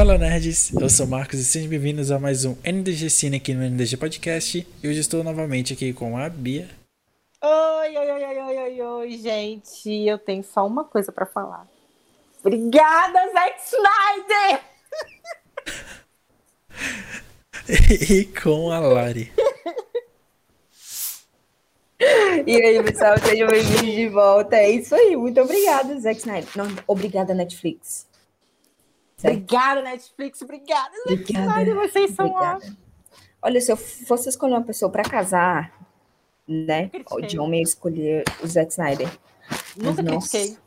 Fala nerds, eu sou o Marcos e sejam bem-vindos a mais um NDG Cine aqui no NDG Podcast. E hoje estou novamente aqui com a Bia. Oi, oi, oi, oi, oi, oi, oi, gente. Eu tenho só uma coisa pra falar. Obrigada, Zack Snyder! e com a Lari. E aí, pessoal, sejam bem-vindos de volta. É isso aí, muito obrigada, Zack Snyder. Não, obrigada, Netflix. Certo? Obrigada, Netflix. Obrigada, Zack Obrigada. Snyder. Vocês são ótimos. Olha, se eu fosse escolher uma pessoa pra casar, né? Critiquei. De homem, eu escolher o Zack Snyder. Nunca Nossa. critiquei.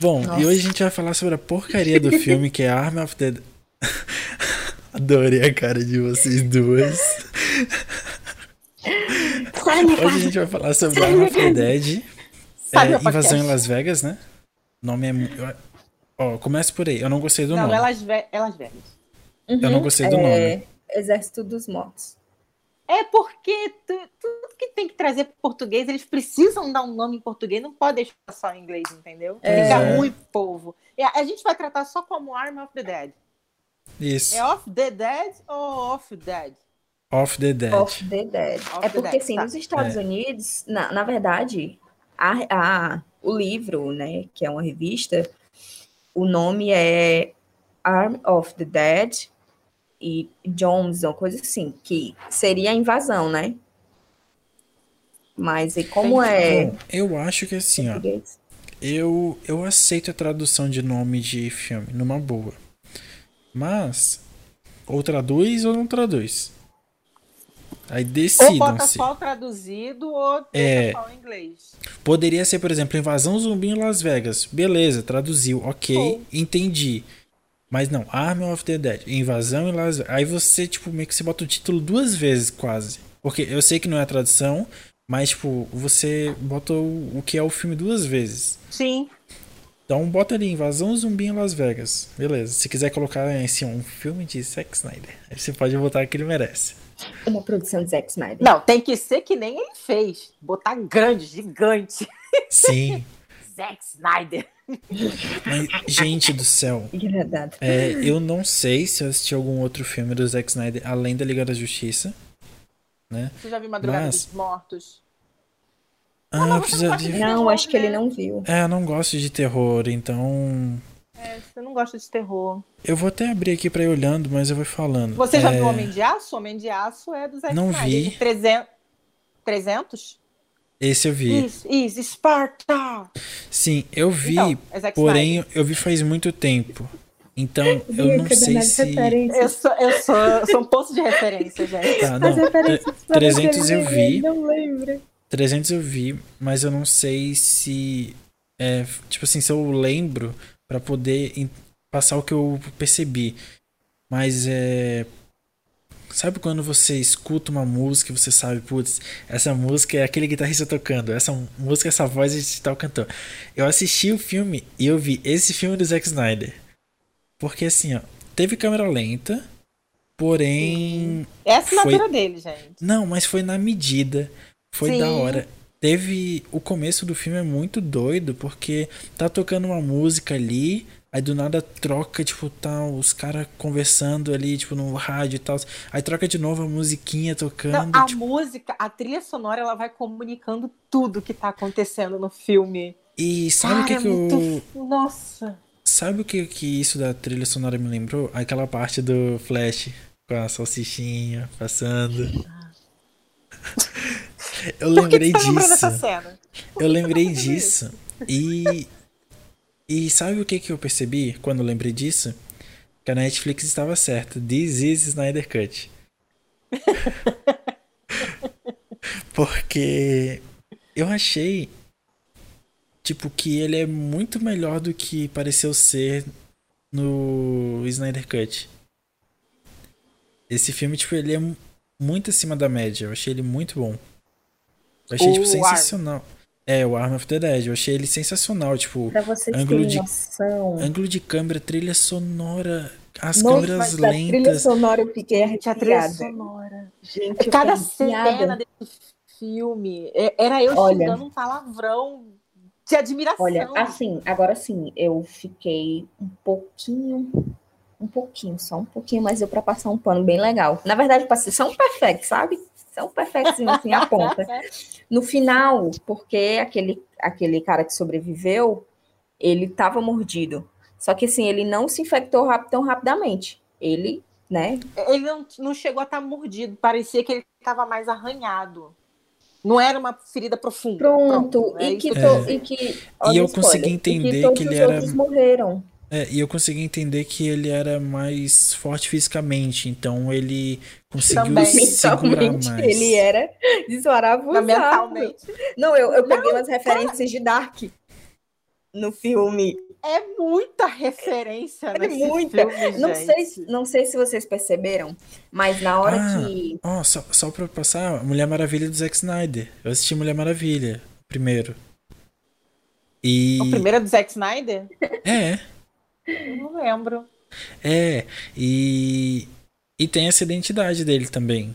Bom, Nossa. e hoje a gente vai falar sobre a porcaria do filme que é Arm of the... Adorei a cara de vocês duas. Hoje a gente vai falar sobre Arm of the Dead. É? Invasão em Las Vegas, né? O nome é... Ó, começa por aí. Eu não gostei do Não, nome. elas, ve elas velhas. Eu não gostei do é, nome. Exército dos Mortos. É porque tu- tudo que tem que trazer para português, eles precisam dar um nome em português, não pode deixar só em inglês, entendeu? É. Fica ruim, povo. E a, a gente vai tratar só como Arm of the Dead. Isso. É Off the Dead ou Off Dead? Off the Dead. Of the Dead. Of é the porque, Dead, assim, tá. nos Estados É. Unidos, na, na verdade, a, a- o livro, né, que é uma revista, o nome é Arm of the Dead e Jones, uma coisa assim, que seria a invasão, né? Mas e como é Bom, eu acho que assim, ó. Eu, eu aceito a tradução de nome de filme, numa boa. Mas, ou traduz ou não traduz. Aí Ou bota só o traduzido ou É. só o inglês. Poderia ser, por exemplo, Invasão Zumbi em Las Vegas. Beleza, traduziu, ok, entendi. Mas não, Army of the Dead, Invasão em Las Vegas. Aí você, tipo, meio que você bota o título duas vezes, quase. Porque eu sei que não é a tradução, mas, tipo, você bota o, o que é o filme duas vezes. Sim. Então bota ali, Invasão Zumbi em Las Vegas. Beleza. Se quiser colocar assim, um filme de Zack Snyder, aí você pode botar que ele merece. Uma produção de Zack Snyder. Não, tem que ser que nem ele fez. Botar grande, gigante. Sim. Zack Snyder. Mas, gente do céu, é, eu não sei se eu assisti algum outro filme do Zack Snyder além da Liga da Justiça. Né? Você já viu Madrugada Mas- dos Mortos? Ah, precisa você de. Não, acho que ele né? não viu. É, eu não gosto de terror, então. É, você não gosta de terror. Eu vou até abrir aqui pra ir olhando, mas eu vou falando. Você já É, viu Homem de Aço? Homem de Aço é do Zack Não Snyder. vi. de 300? 300? Esse eu vi. Isso, isso, Sparta! Sim, eu vi, Então, é porém eu vi faz muito tempo. Então eu não sei se. Eu sou, eu sou, eu sou um poço de referência, gente. Tá, não. tre- 300 eu vi. Não lembra. 300 eu vi, mas eu não sei se. É, tipo assim, se eu lembro pra poder passar o que eu percebi. Mas é. Sabe quando você escuta uma música e você sabe, putz, essa música é aquele guitarrista tocando, essa música, essa voz de tal cantor. Eu assisti o filme e eu vi esse filme do Zack Snyder. Porque assim, ó, teve câmera lenta, porém. É a assinatura Foi- dele, gente. Não, mas foi na medida. Foi Sim. da hora. Teve. O começo do filme é muito doido, porque tá tocando uma música ali, aí do nada troca, tipo, tá os caras conversando ali, tipo, no rádio e tal. Aí troca de novo a musiquinha Não, tocando. a tipo, música, a trilha sonora, ela vai comunicando tudo que tá acontecendo no filme. e sabe o que, Cara, que eu. muito- Nossa. Sabe o que, que isso da trilha sonora me lembrou? Aquela parte do Flash com a salsichinha passando. Eu Por que lembrei lembrando disso. Eu lembrei disso. E. E sabe o que, que eu percebi quando eu lembrei disso? Que a Netflix estava certa. This is Snyder Cut. Porque eu achei. Tipo, que ele é muito melhor do que pareceu ser no Snyder Cut. Esse filme, tipo, ele é mu- muito acima da média. Eu achei ele muito bom. Eu achei, O tipo, Arm. sensacional. É, o Arm of the Dead. Eu achei ele sensacional. Tipo, Pra vocês Ângulo terem de- noção. ângulo de câmera, trilha sonora, as Nossa, câmeras mas da trilha lentas. sonora eu fiquei a arrepiada. sonora. Gente, eu Cada cena desse filme é- era eu Olha. xingando um palavrão de admiração. Olha, assim, agora sim, eu fiquei um pouquinho, um pouquinho, só um pouquinho, mas deu pra passar um pano bem legal. Na verdade, passei só um perfect, sabe? Só um perfectzinho assim, a ponta. No final, porque aquele, aquele cara que sobreviveu, ele tava mordido. Só que assim, ele não se infectou rap tão rapidamente. Ele, né? Ele não, não chegou a estar mordido, parecia que ele estava mais arranhado. Não era uma ferida profunda. Pronto, é e, que to- É. e que. E eu o spoiler, consegui entender todos que ele os era- morreram. É, e eu consegui entender que ele era mais forte fisicamente, então ele conseguiu Também. Mentalmente, mais. ele era desmaravilhoso. mentalmente. Não, eu, eu peguei umas referências de Dark no filme. É muita referência É nesse muita. filme, Não gente. sei, não sei se vocês perceberam, mas na hora Ah. que. Ó, só, só pra passar, Mulher Maravilha do Zack Snyder. Eu assisti Mulher Maravilha primeiro. E. O primeiro é do Zack Snyder? É, Eu não lembro. é. E. E tem essa identidade dele também.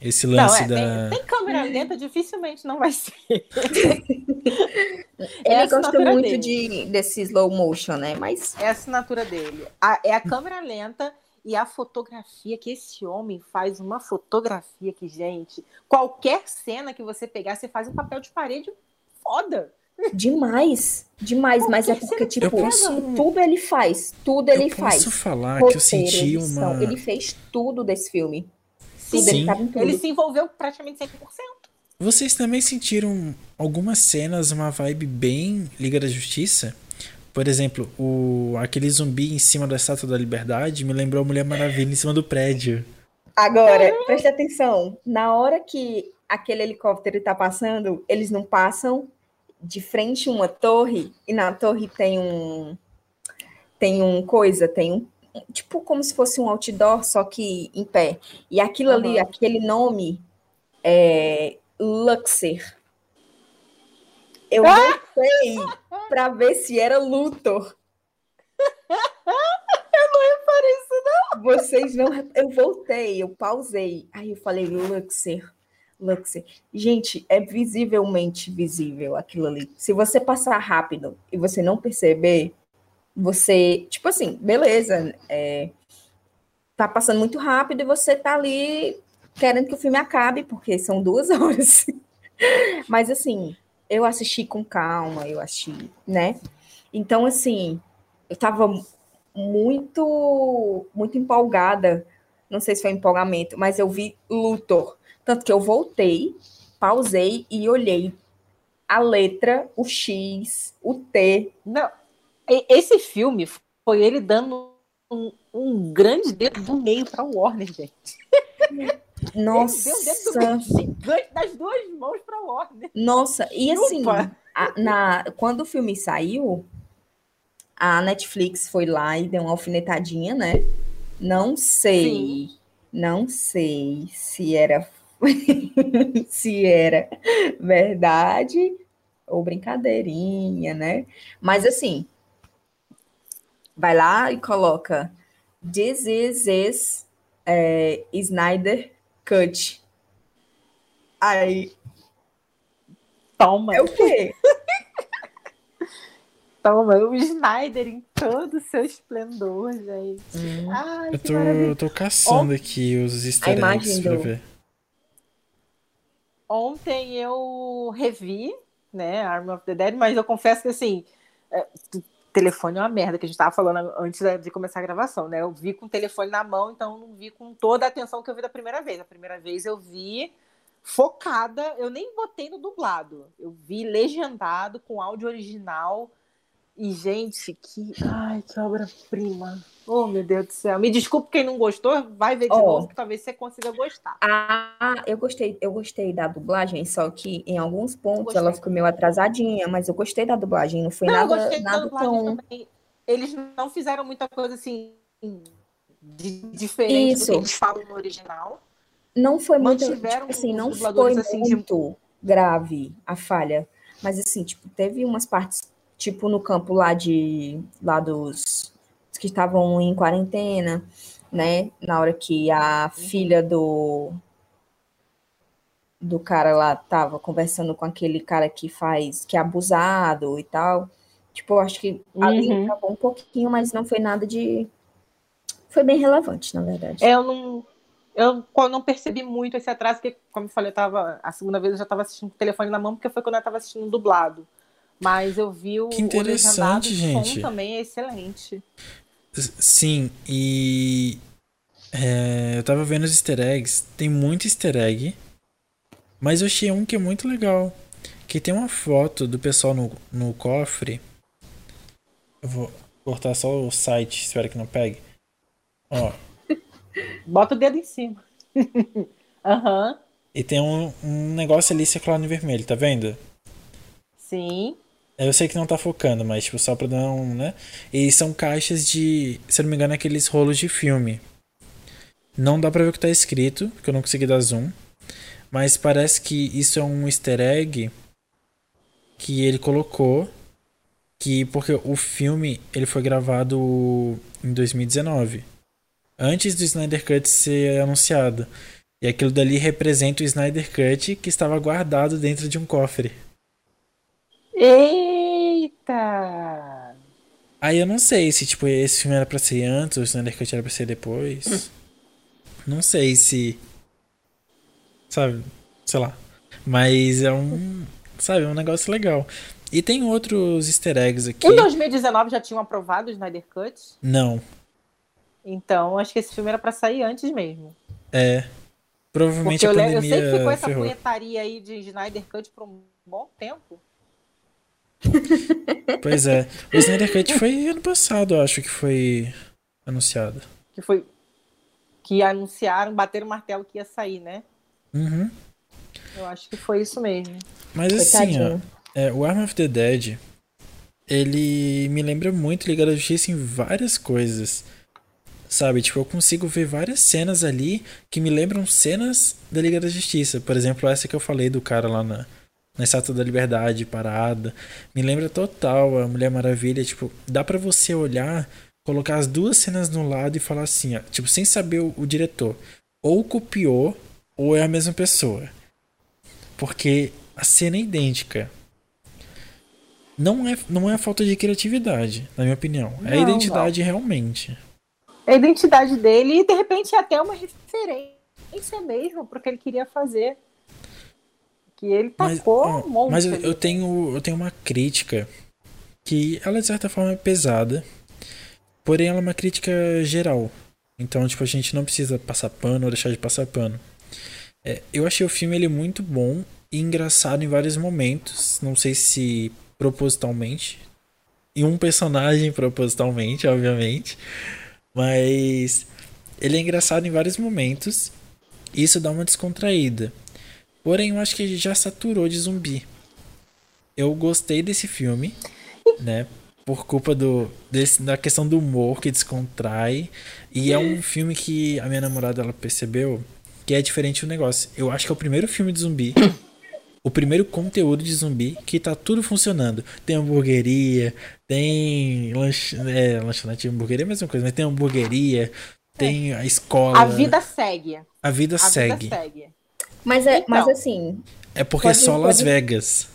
Esse Não, lance é, da. tem, tem câmera lenta, dificilmente não vai ser. Ele É a gosta muito dele. de, desse slow motion, né? Mas É a assinatura dele. A- é a câmera lenta e a fotografia, que esse homem faz uma fotografia que, gente, qualquer cena que você pegar, você faz um papel de parede foda. Demais, demais. Mas é Porque tipo, posso- tudo ele faz. Tudo ele eu faz. posso falar que eu Roteiro, senti edição, uma. Ele fez tudo desse filme. Sim, Tudo, ele Sim. ele se envolveu praticamente 100%. Vocês também sentiram algumas cenas, uma vibe bem Liga da Justiça? Por exemplo, o, aquele zumbi em cima da Estátua da Liberdade me lembrou a Mulher Maravilha em cima do prédio. Agora, preste atenção. Na hora que aquele helicóptero tá passando, eles não passam de frente uma torre e na torre tem um tem um coisa, tem um tipo como se fosse um outdoor, só que em pé. E aquilo ali, Aham. aquele nome é Luxer. Eu voltei para ver se era Luthor. Vocês não. Eu voltei, eu pausei. Aí eu falei, Luxer, Gente, é visivelmente visível aquilo ali. Se você passar rápido e você não perceber, você. Tipo assim, beleza. É, tá passando muito rápido e você tá ali querendo que o filme acabe, porque são duas horas. Mas assim, eu assisti com calma, eu assisti, né? Então, assim, eu tava muito, muito empolgada. Não sei se foi empolgamento, mas eu vi Luthor. Tanto que eu voltei, pausei e olhei a letra, o X, o T. Não, esse filme foi ele dando um, um grande dedo do meio pra Warner, gente. Nossa, Ele deu um dedo gigante das duas mãos pra Warner. nossa. E assim, a- na, quando o filme saiu, a Netflix foi lá e deu uma alfinetadinha, né? Não sei, não sei se era se era verdade ou brincadeirinha, né? Mas assim, vai lá e coloca This is, is é, Snyder Cut. Aí, Toma, é o quê? toma. O Snyder em todo o seu esplendor, gente. Ai, Eu tô, eu tô caçando aqui os easter eggs pra do- ver. Ontem eu revi, né, Arm of the Dead, mas eu confesso que assim, é, telefone é uma merda, que a gente tava falando antes de começar a gravação, né? Eu vi com o telefone na mão, então não vi com toda a atenção que eu vi da primeira vez. A primeira vez eu vi focada, eu nem botei no dublado. Eu vi legendado com áudio original. E, gente, que. Ai, que obra-prima. Oh, meu Deus do céu. Me desculpe quem não gostou, vai ver de Ó. novo, que talvez você consiga gostar. Ah, eu gostei, eu gostei da dublagem, só que em alguns pontos Gostei. ela ficou meio atrasadinha, mas eu gostei da dublagem, não foi Não, eu nada, gostei da nada dublagem tão. também. Eles não fizeram muita coisa assim de diferente do Isso. que eles falam no original. Não foi muito, tipo assim, não foi assim, de- muito grave a falha, mas assim, tipo, teve umas partes, tipo no campo lá de lá dos que estavam em quarentena, né? Na hora que a filha do do cara lá tava conversando com aquele cara que faz, que é abusado e tal. Tipo, eu acho que ali Uhum. acabou um pouquinho, mas não foi nada de Foi bem relevante, na verdade. Eu não, eu não percebi muito esse atraso, porque, como eu falei, eu tava, a segunda vez eu já estava assistindo o telefone na mão, porque foi quando eu estava assistindo dublado. Mas eu vi o, que interessante, o gente. som também é excelente. Sim, e é, eu tava vendo os easter eggs, tem muito easter egg, mas eu achei um que é muito legal, que tem uma foto do pessoal no, no cofre. Eu vou cortar só o site, espero que não pegue. Ó. Bota o dedo em cima. Aham. uhum. E tem um, um negócio ali circulando em vermelho, tá vendo? Sim. Eu sei que não tá focando, mas tipo, só pra dar um, né? E são caixas de, se eu não me engano, aqueles rolos de filme. Não dá pra ver o que tá escrito, porque eu não consegui dar zoom. Mas parece que isso é um easter egg que ele colocou que porque o filme ele foi gravado em 2019 antes do Snyder Cut ser anunciado e aquilo dali representa o Snyder Cut que estava guardado dentro de um cofre eita aí eu não sei se tipo esse filme era para ser antes ou o Snyder Cut era para ser depois hum. não sei se sabe sei lá mas é um sabe é um negócio legal e tem outros easter eggs aqui. Em 2019 já tinham aprovado o Snyder Cut? Não. Então, acho que esse filme era para sair antes mesmo. É. Provavelmente Porque a pandemia eu, eu sei que ficou essa ferrou. punhetaria aí de Snyder Cut por um bom tempo. pois é. O Snyder Cut foi ano passado, eu acho que foi anunciado. Que foi. Que anunciaram, bateram o martelo que ia sair, né? Uhum. Eu acho que foi isso mesmo. Mas assim, ó. É, o Arm of the Dead, ele me lembra muito Liga da Justiça em várias coisas. Sabe, tipo, eu consigo ver várias cenas ali que me lembram cenas da Liga da Justiça. Por exemplo, essa que eu falei do cara lá na, na Estátua da Liberdade, parada. Me lembra total a Mulher Maravilha. Tipo, dá para você olhar, colocar as duas cenas no lado e falar assim, ó, tipo, sem saber o, o diretor. Ou copiou, ou é a mesma pessoa. Porque a cena é idêntica não é, não é falta de criatividade, na minha opinião. É não, a identidade não. realmente. É a identidade dele e de repente é até uma referência mesmo pro que ele queria fazer. Que ele tacou mas, um monte. Mas eu, eu, tenho, eu tenho uma crítica que ela de certa forma é pesada, porém ela é uma crítica geral. Então, tipo, a gente não precisa passar pano ou deixar de passar pano. É, eu achei o filme ele muito bom e engraçado em vários momentos. Não sei se propositalmente. E um personagem propositalmente, obviamente. Mas ele é engraçado em vários momentos. E isso dá uma descontraída. Porém, eu acho que já saturou de zumbi. Eu gostei desse filme, né? Por culpa do, desse, da questão do humor que descontrai. E é um filme que a minha namorada ela percebeu que é diferente do negócio. Eu acho que é o primeiro filme de zumbi o primeiro conteúdo de zumbi que tá tudo funcionando. Tem hamburgueria, tem lanch... é, lanchonete de hamburgueria é a mesma coisa, mas tem hamburgueria, tem a escola. A vida segue. A vida, a segue. vida segue. Mas, é, então, mas assim. É porque é só Las Vegas.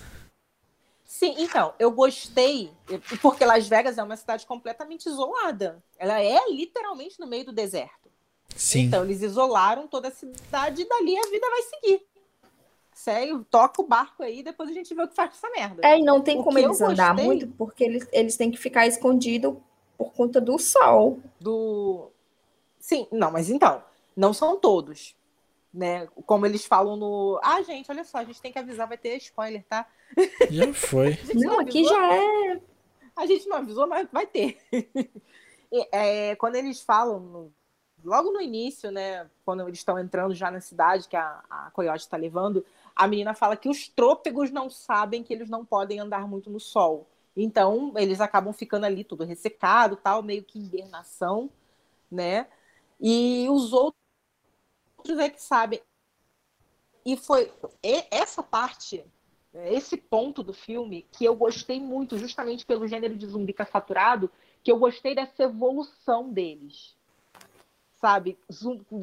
Sim, então, eu gostei, porque Las Vegas é uma cidade completamente isolada. Ela é literalmente no meio do deserto. Sim. Então, eles isolaram toda a cidade e dali a vida vai seguir segue, toca o barco aí, depois a gente vê o que faz com essa merda. É, e não tem o como eles andar muito, porque eles, eles têm que ficar escondidos por conta do sol. Do. Sim, não, mas então, não são todos. Né? Como eles falam no. Ah, gente, olha só, a gente tem que avisar, vai ter spoiler, tá? Já foi. não, não aqui já é. A gente não avisou, mas vai ter. é, quando eles falam no logo no início, né, quando eles estão entrando já na cidade que a, a Coyote está levando, a menina fala que os trôpegos não sabem que eles não podem andar muito no sol. Então, eles acabam ficando ali tudo ressecado, tal, meio que hibernação, né? E os outros é que sabem. E foi essa parte, esse ponto do filme que eu gostei muito, justamente pelo gênero de zumbi saturado, que eu gostei dessa evolução deles sabe?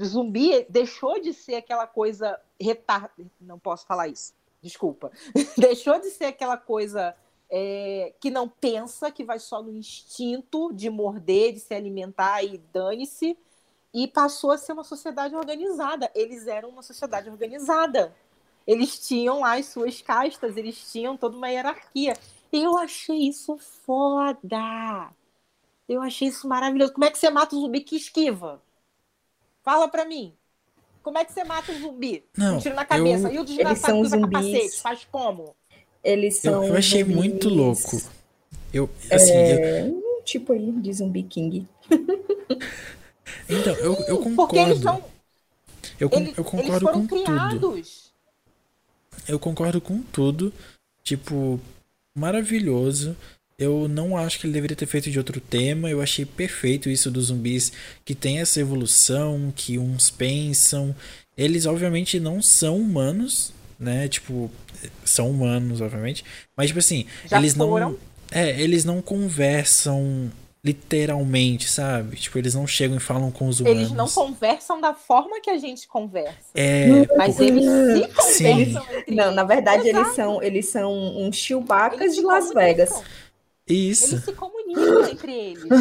Zumbi deixou de ser aquela coisa retardada. Não posso falar isso, desculpa. deixou de ser aquela coisa é, que não pensa, que vai só no instinto de morder, de se alimentar e dane-se, e passou a ser uma sociedade organizada. Eles eram uma sociedade organizada. Eles tinham lá as suas castas, eles tinham toda uma hierarquia. Eu achei isso foda. Eu achei isso maravilhoso. Como é que você mata um zumbi que esquiva? Fala pra mim. Como é que você mata um zumbi? Não, um tiro na cabeça. eu- E o Eles desgraçado são que usa zumbis. capacete? Faz como? Eles Eu, são. eu achei zumbis, muito louco. Eu, assim, eu- É, um tipo aí de zumbi king. então, eu, eu Porque eles concordo. são. Eu, Eles, eu eles concordo foram com tudo. criados. Eu concordo com tudo. Tipo, maravilhoso. Eu não acho que ele deveria ter feito de outro tema. Eu achei perfeito isso dos zumbis que tem essa evolução, que uns pensam. Eles obviamente não são humanos, né? Tipo, são humanos, obviamente. Mas tipo assim, Já eles foram. não É, eles não conversam literalmente, sabe? Tipo, eles não chegam e falam com os humanos. Eles não conversam da forma que a gente conversa. É, Mas por- eles se Sim. conversam entre Não, na verdade, Exato. eles são, eles são uns chewbaccas Eles de Las comunicam. Vegas. isso. Eles se comunicam entre eles.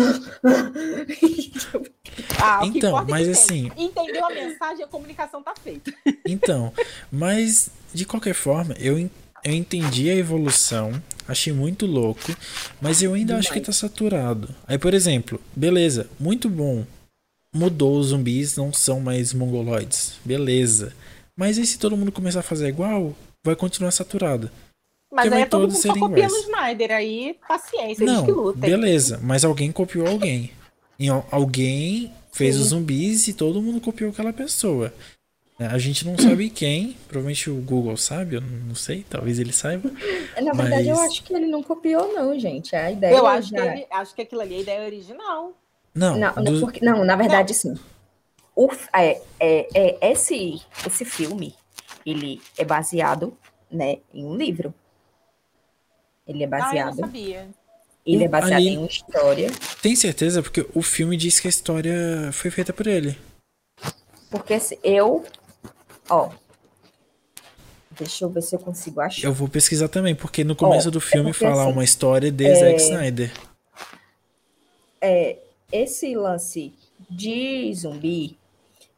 Ah, o que Então, é mas que assim- tem. Entendeu a mensagem, a comunicação tá feita. Então, mas de qualquer forma, eu, en- eu entendi a evolução, achei muito louco, mas eu ainda acho que tá saturado. Aí, por exemplo, beleza, muito bom. Mudou, os zumbis não são mais mongoloides. Beleza. Mas e se todo mundo começar a fazer igual, vai continuar saturado. Mas Porque aí vai é todo mundo só copiando o. Snyder. Aí, paciência, Não, que lutem. beleza, mas alguém copiou alguém. E al- alguém fez Sim. os zumbis e todo mundo copiou aquela pessoa. É, A gente não sabe quem, provavelmente o Google sabe, eu não sei, talvez ele saiba. Na verdade, eu Mas- acho que ele não copiou, não, gente. A ideia Eu acho que, já- ele, acho que aquilo ali é a ideia original. Não, Não, não, do- porque- não, na verdade, sim. O, é, é, é, esse, esse filme, ele é baseado né, em um livro. Ele é Ah, eu não baseado, sabia. ele é baseado ali- em uma história. tem certeza porque o filme diz que a história foi feita por ele. Porque se eu, ó, deixa eu ver se eu consigo achar. Eu vou pesquisar também, porque no começo Ó, do é filme porque, fala assim, uma história de é- Zack Snyder. Esse lance de zumbi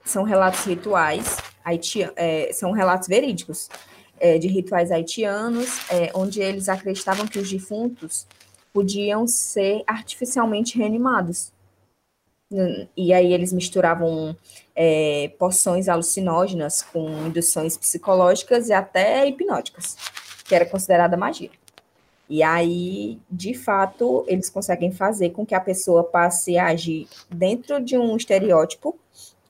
são relatos rituais, haiti- é, são relatos verídicos é, de rituais haitianos, é, onde eles acreditavam que os defuntos podiam ser artificialmente reanimados. E aí eles misturavam é, poções alucinógenas com induções psicológicas e até hipnóticas, que era considerada magia. E aí, de fato, eles conseguem fazer com que a pessoa passe a agir dentro de um estereótipo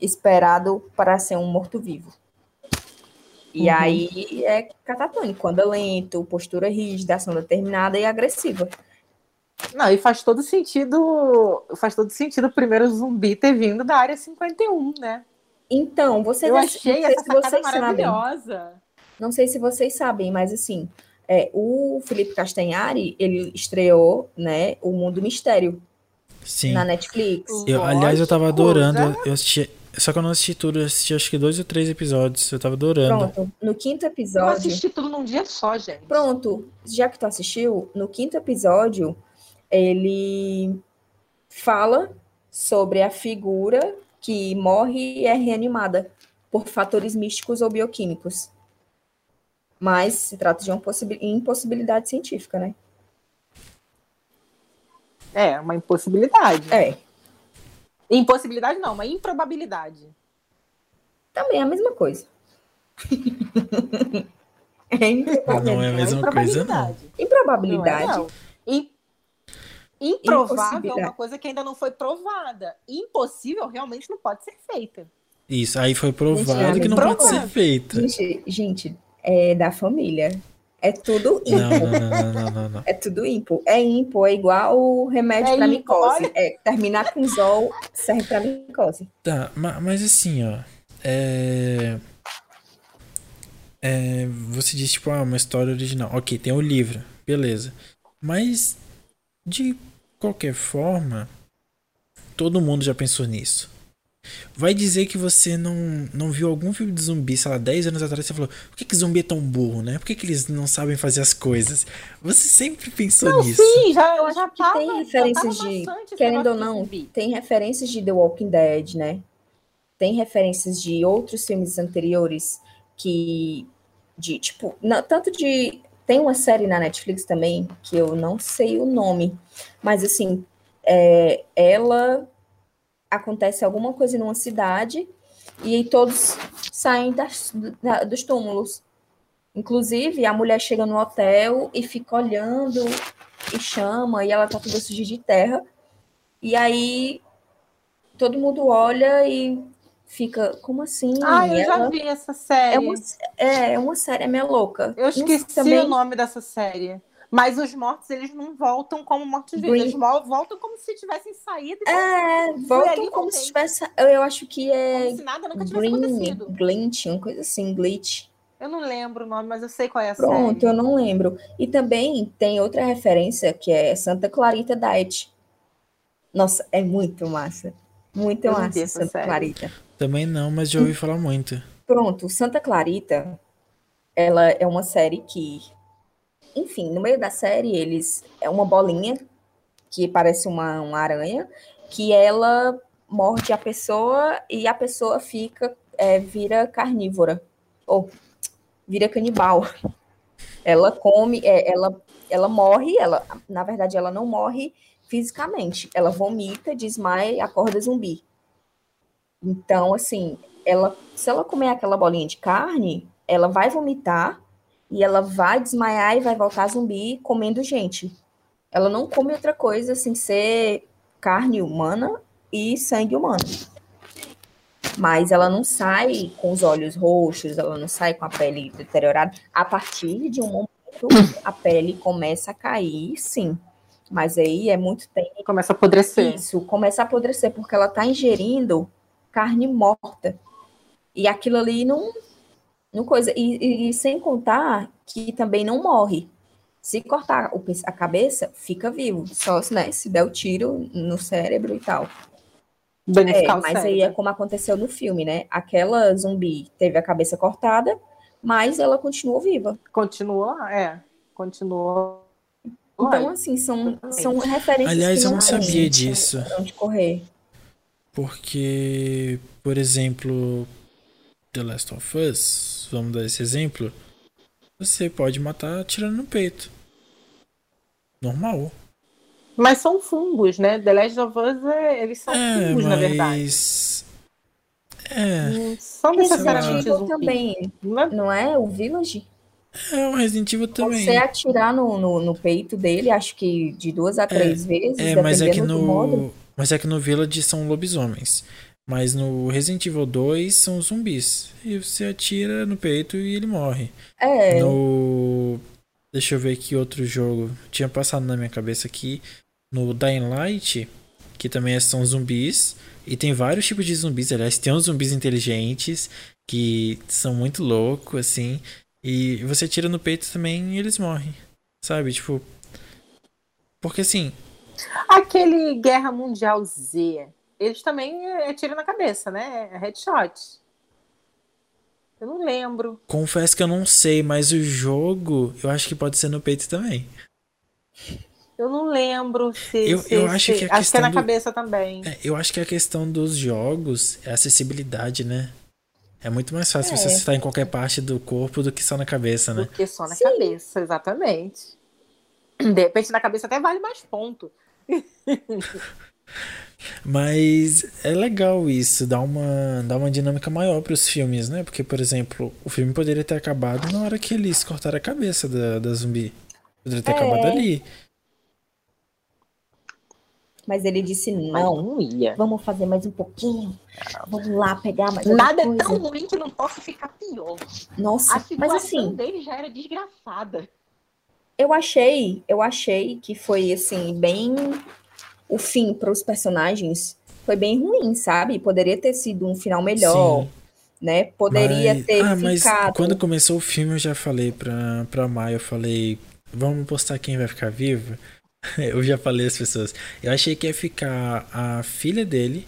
esperado para ser um morto-vivo. E Uhum. aí é catatônico, anda lento, postura rígida, ação determinada e agressiva. Não, e faz todo sentido. Faz todo sentido o primeiro zumbi ter vindo da área 51, né? Então, vocês eu achei essa sacada vocês sabem. maravilhosa. Não sei se vocês sabem, mas assim, é, o Felipe Castanhari, ele estreou, né, o Mundo Mistério Sim. na Netflix. Eu, aliás, eu tava adorando. já- Eu assisti. Só que eu não assisti tudo, eu assisti acho que dois ou três episódios. Eu tava adorando. Pronto, no quinto Eu episódio. assisti tudo num dia só, gente. Pronto, já que tu assistiu, no quinto episódio, ele fala sobre a figura que morre e é reanimada por fatores místicos ou bioquímicos. Mas se trata de uma possibi- impossibilidade científica, né? É, uma impossibilidade. É, Impossibilidade não, uma improbabilidade. também é a mesma coisa. é improbabilidade. Não é a mesma coisa, não. Não é, Improbabilidade. não. Im- Improvável é uma coisa que ainda não foi provada. Impossível realmente não pode ser feita. Isso, aí foi Gente, provado é que não pode ser feito. Gente, gente, é da família. É tudo Não, ímpar. não, não, não, não, não. É tudo ímpar. É ímpar, é igual o remédio É para micose. É, terminar com zol serve para micose. Tá, ma- mas assim, ó. É... é, Você diz, tipo, ah, uma história original. Ok, tem o livro, beleza. Mas, de qualquer forma, todo mundo já pensou nisso. Vai dizer que você não, não viu algum filme de zumbi, sei lá, 10 anos atrás, você falou, por que, que zumbi é tão burro, né? Por que, que eles não sabem fazer as coisas? Você sempre pensou Não, nisso. sim, já, Eu já tava, tem referências de, querendo ou não, zumbi. tem referências de The Walking Dead, né? Tem referências de outros filmes anteriores que, de, tipo, não, tanto de, tem uma série na Netflix também, que eu não sei o nome, mas assim, é, ela acontece alguma coisa numa cidade e aí todos saem das, da- dos túmulos. Inclusive, a mulher chega no hotel e fica olhando e chama, e ela tá toda suja de terra. E aí todo mundo olha e fica, como assim? Ah, eu já Ela- vi essa série. é uma, é, é uma série, é meio louca. Eu esqueci Também- o nome dessa série. Mas os mortos, eles não voltam como mortos-vivos. Green- Eles voltam como se tivessem saído. É, voltam como se tivesse. Eu, eu acho que é Como se nada nunca tivesse Green, acontecido. Glitch, uma coisa assim, Glitch. Eu não lembro o nome, mas eu sei qual é a Pronto, série. eu não lembro. E também tem outra referência que é Santa Clarita Diet. Nossa, é muito massa. Muito Eu massa, Santa série. Clarita. Também não, mas já ouvi falar muito. Pronto, Santa Clarita, ela é uma série que, enfim, no meio da série eles é uma bolinha que parece uma, uma aranha, que ela morde a pessoa e a pessoa fica é, vira carnívora ou vira canibal. Ela come, é, ela ela morre, ela na verdade ela não morre fisicamente, ela vomita, desmaia e acorda zumbi. Então, assim, ela, se ela comer aquela bolinha de carne, ela vai vomitar e ela vai desmaiar e vai voltar zumbi comendo gente. Ela não come outra coisa sem ser carne humana e sangue humano. Mas ela não sai com os olhos roxos, ela não sai com a pele deteriorada. A partir de um momento, a pele começa a cair, sim. Mas aí é muito tempo. Começa a apodrecer. Isso, começa a apodrecer, porque ela está ingerindo carne morta. E aquilo ali não. não coisa. E, e- e sem contar que também não morre. Se cortar a cabeça, fica vivo. Só né, se der o tiro no cérebro e tal. É, Danificar mas aí cérebro. é como aconteceu no filme, né? Aquela zumbi teve a cabeça cortada, mas ela continuou viva. Continuou, é. Continuou. Então, assim, são, são referências Aliás, que eu não sabia disso. onde correr. Porque, por exemplo, The Last of Us, vamos dar esse exemplo, você pode matar atirando no peito. Normal. Mas são fungos, né? The Last of Us, é- eles são é, fungos, na verdade. mas. É, Não são Resident necessariamente zumbi. também, Não é- não é? O Village? é o Resident Evil também. Você atirar no, no, no peito dele, acho que de duas a três vezes, É, mas é que dependendo do modo. Mas é que no Village são lobisomens. Mas no Resident Evil 2 são zumbis. E você atira no peito e ele morre. É, No. Deixa eu ver que outro jogo. Tinha passado na minha cabeça aqui. No Dying Light, que também são zumbis. E tem vários tipos de zumbis. Aliás, tem uns zumbis inteligentes que são muito loucos, assim. E você tira no peito também e eles morrem. Sabe? Tipo. Porque assim. Aquele Guerra Mundial Z, eles também é tiro na cabeça, né? É headshot. Eu não lembro. Confesso que eu não sei, mas o jogo eu acho que pode ser no peito também. Eu não lembro se. Eu- se- eu acho se- que a Acho que é questão na do- cabeça também. É, eu acho que a questão dos jogos é a acessibilidade, né? É muito mais fácil É. você estar em qualquer parte do corpo do que só na cabeça, né? Porque só na Sim. cabeça, exatamente. De repente, na cabeça até vale mais ponto. Mas é legal isso, dá uma, dá uma dinâmica maior para os filmes, né? Porque, por exemplo, o filme poderia ter acabado na hora que eles cortaram a cabeça da, da zumbi. Poderia ter É. acabado ali. mas ele disse não. não ia. Vamos fazer mais um pouquinho. Vamos lá pegar mais Nada é tão ruim que não possa ficar pior. Nossa, A mas situação assim, dele já era desgraçada. Eu achei, eu achei que foi assim bem o fim para os personagens foi bem ruim, sabe? Poderia ter sido um final melhor, Sim. né? Poderia Mas- ter ah, mas ficado. quando começou o filme eu já falei pra, pra Maia, eu falei, vamos postar quem vai ficar vivo? Eu já falei às pessoas. Eu achei que ia ficar a filha dele,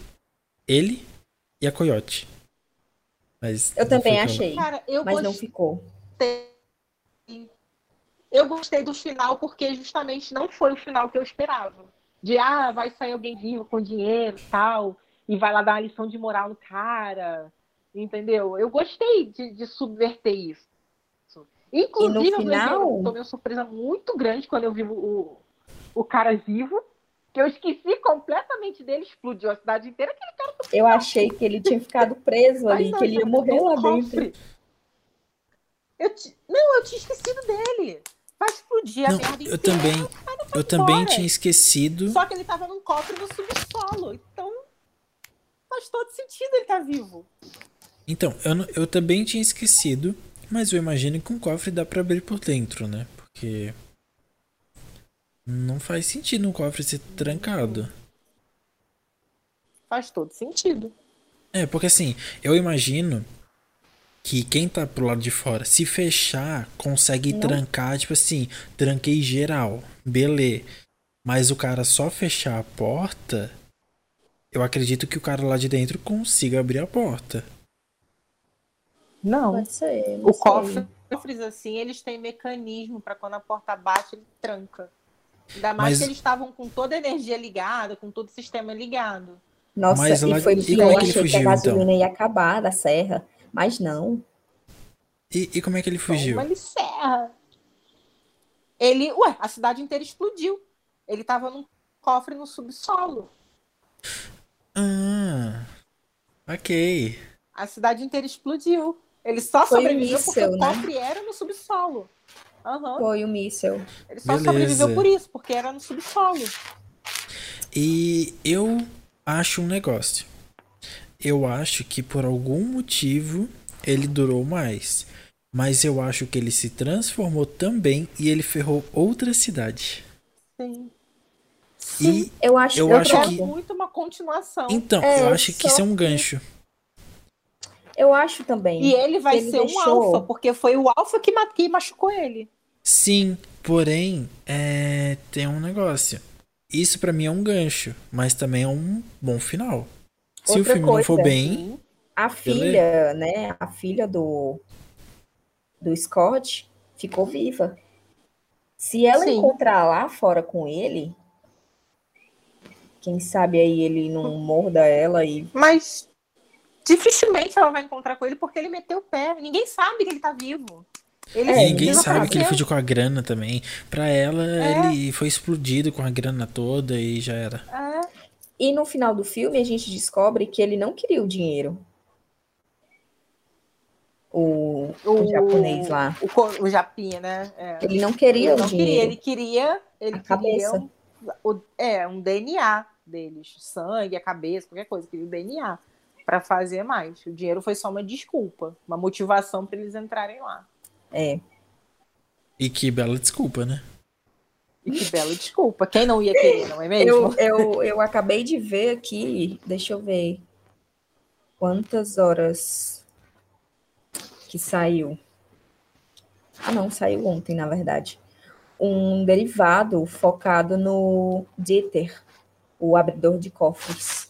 ele e a Coyote. Mas Eu não também achei, Cara, eu mas não gostei. ficou. Eu gostei do final porque justamente não foi o final que eu esperava. De ah, vai sair alguém vivo com dinheiro e tal, e vai lá dar uma lição de moral no cara. Entendeu? Eu gostei de, de subverter isso. Inclusive, eu final? levei- tomei uma surpresa muito grande quando eu vi o, o cara vivo. Que eu esqueci completamente dele, explodiu a cidade inteira. Aquele cara Eu achei que ele tinha ficado preso ali, Mas que ele ia não, morrer no lá cofre. dentro. Eu Não, eu tinha esquecido dele. Vai explodir a Não, merda eu inteira. também, eu também tinha esquecido. Só que ele tava num cofre no subsolo. Então faz todo sentido ele estar vivo. Então, eu, não- eu também tinha esquecido, mas eu imagino que um cofre dá pra abrir por dentro, né? Porque não faz sentido um cofre ser trancado. Faz todo sentido. É, porque assim, eu imagino que quem tá pro lado de fora, se fechar, consegue Não. trancar, tipo assim, tranquei geral, beleza. Mas o cara só fechar a porta, eu acredito que o cara lá de dentro consiga abrir a porta. Não. Pode ser. não O sei. cofre, cofres assim, eles têm mecanismo para quando a porta bate, ele tranca. Ainda mais Mas- que eles estavam com toda a energia ligada, com todo o sistema ligado. Nossa, Mas lá- e foi e como eu é que ele fugiu, que a gasolina então? ia acabar da serra. Mas não. E, e como é que ele fugiu? Toma ele serra. Ele, ué, a cidade inteira explodiu. Ele tava num cofre no subsolo. Ah, ok. A cidade inteira explodiu. Ele só Foi um sobreviveu porque míssel, o né? cofre era no subsolo. Aham. Foi o míssel. Ele só Beleza. sobreviveu por isso, porque era no subsolo. E eu acho um negócio. Eu acho que por algum motivo ele durou mais. Mas eu acho que ele se transformou também e ele ferrou outra cidade. Sim. E Eu acho, Eu eu acho é que- muito uma continuação. então, É, eu acho que isso é um gancho. Eu acho também. E ele vai Ele ser um deixou- alfa, porque foi o alfa que, ma- que machucou ele. Sim, porém, é, tem um negócio. Isso pra mim é um gancho, mas também é um bom final. Se o Outra filme não for coisa, bem, Sim. A filha, né? A filha do, do Scott ficou viva. Se ela Sim. encontrar lá fora com ele, quem sabe aí ele não morda ela e. Mas dificilmente ela vai encontrar com ele porque ele meteu o pé. Ninguém sabe que ele tá vivo. Ele É, ninguém sabe que ele fugiu com a grana também. Pra ela, É. ele foi explodido com a grana toda e já era. É. E no final do filme a gente descobre que ele não queria o dinheiro. O, o japonês lá. O, o Japinha, né? É. Ele não queria Ele o não queria, dinheiro. ele queria, ele A queria cabeça. um, o- é, um DNA deles, sangue, a cabeça, qualquer coisa, queria o DNA para fazer mais. O dinheiro foi só uma desculpa, uma motivação para eles entrarem lá. É. E que bela desculpa, né? E que bela desculpa. Quem não ia querer, não é mesmo? Eu, eu, eu acabei de ver aqui, deixa eu ver quantas horas que saiu. Ah, não, saiu ontem, na verdade. Um derivado focado no Dieter, o abridor de cofres.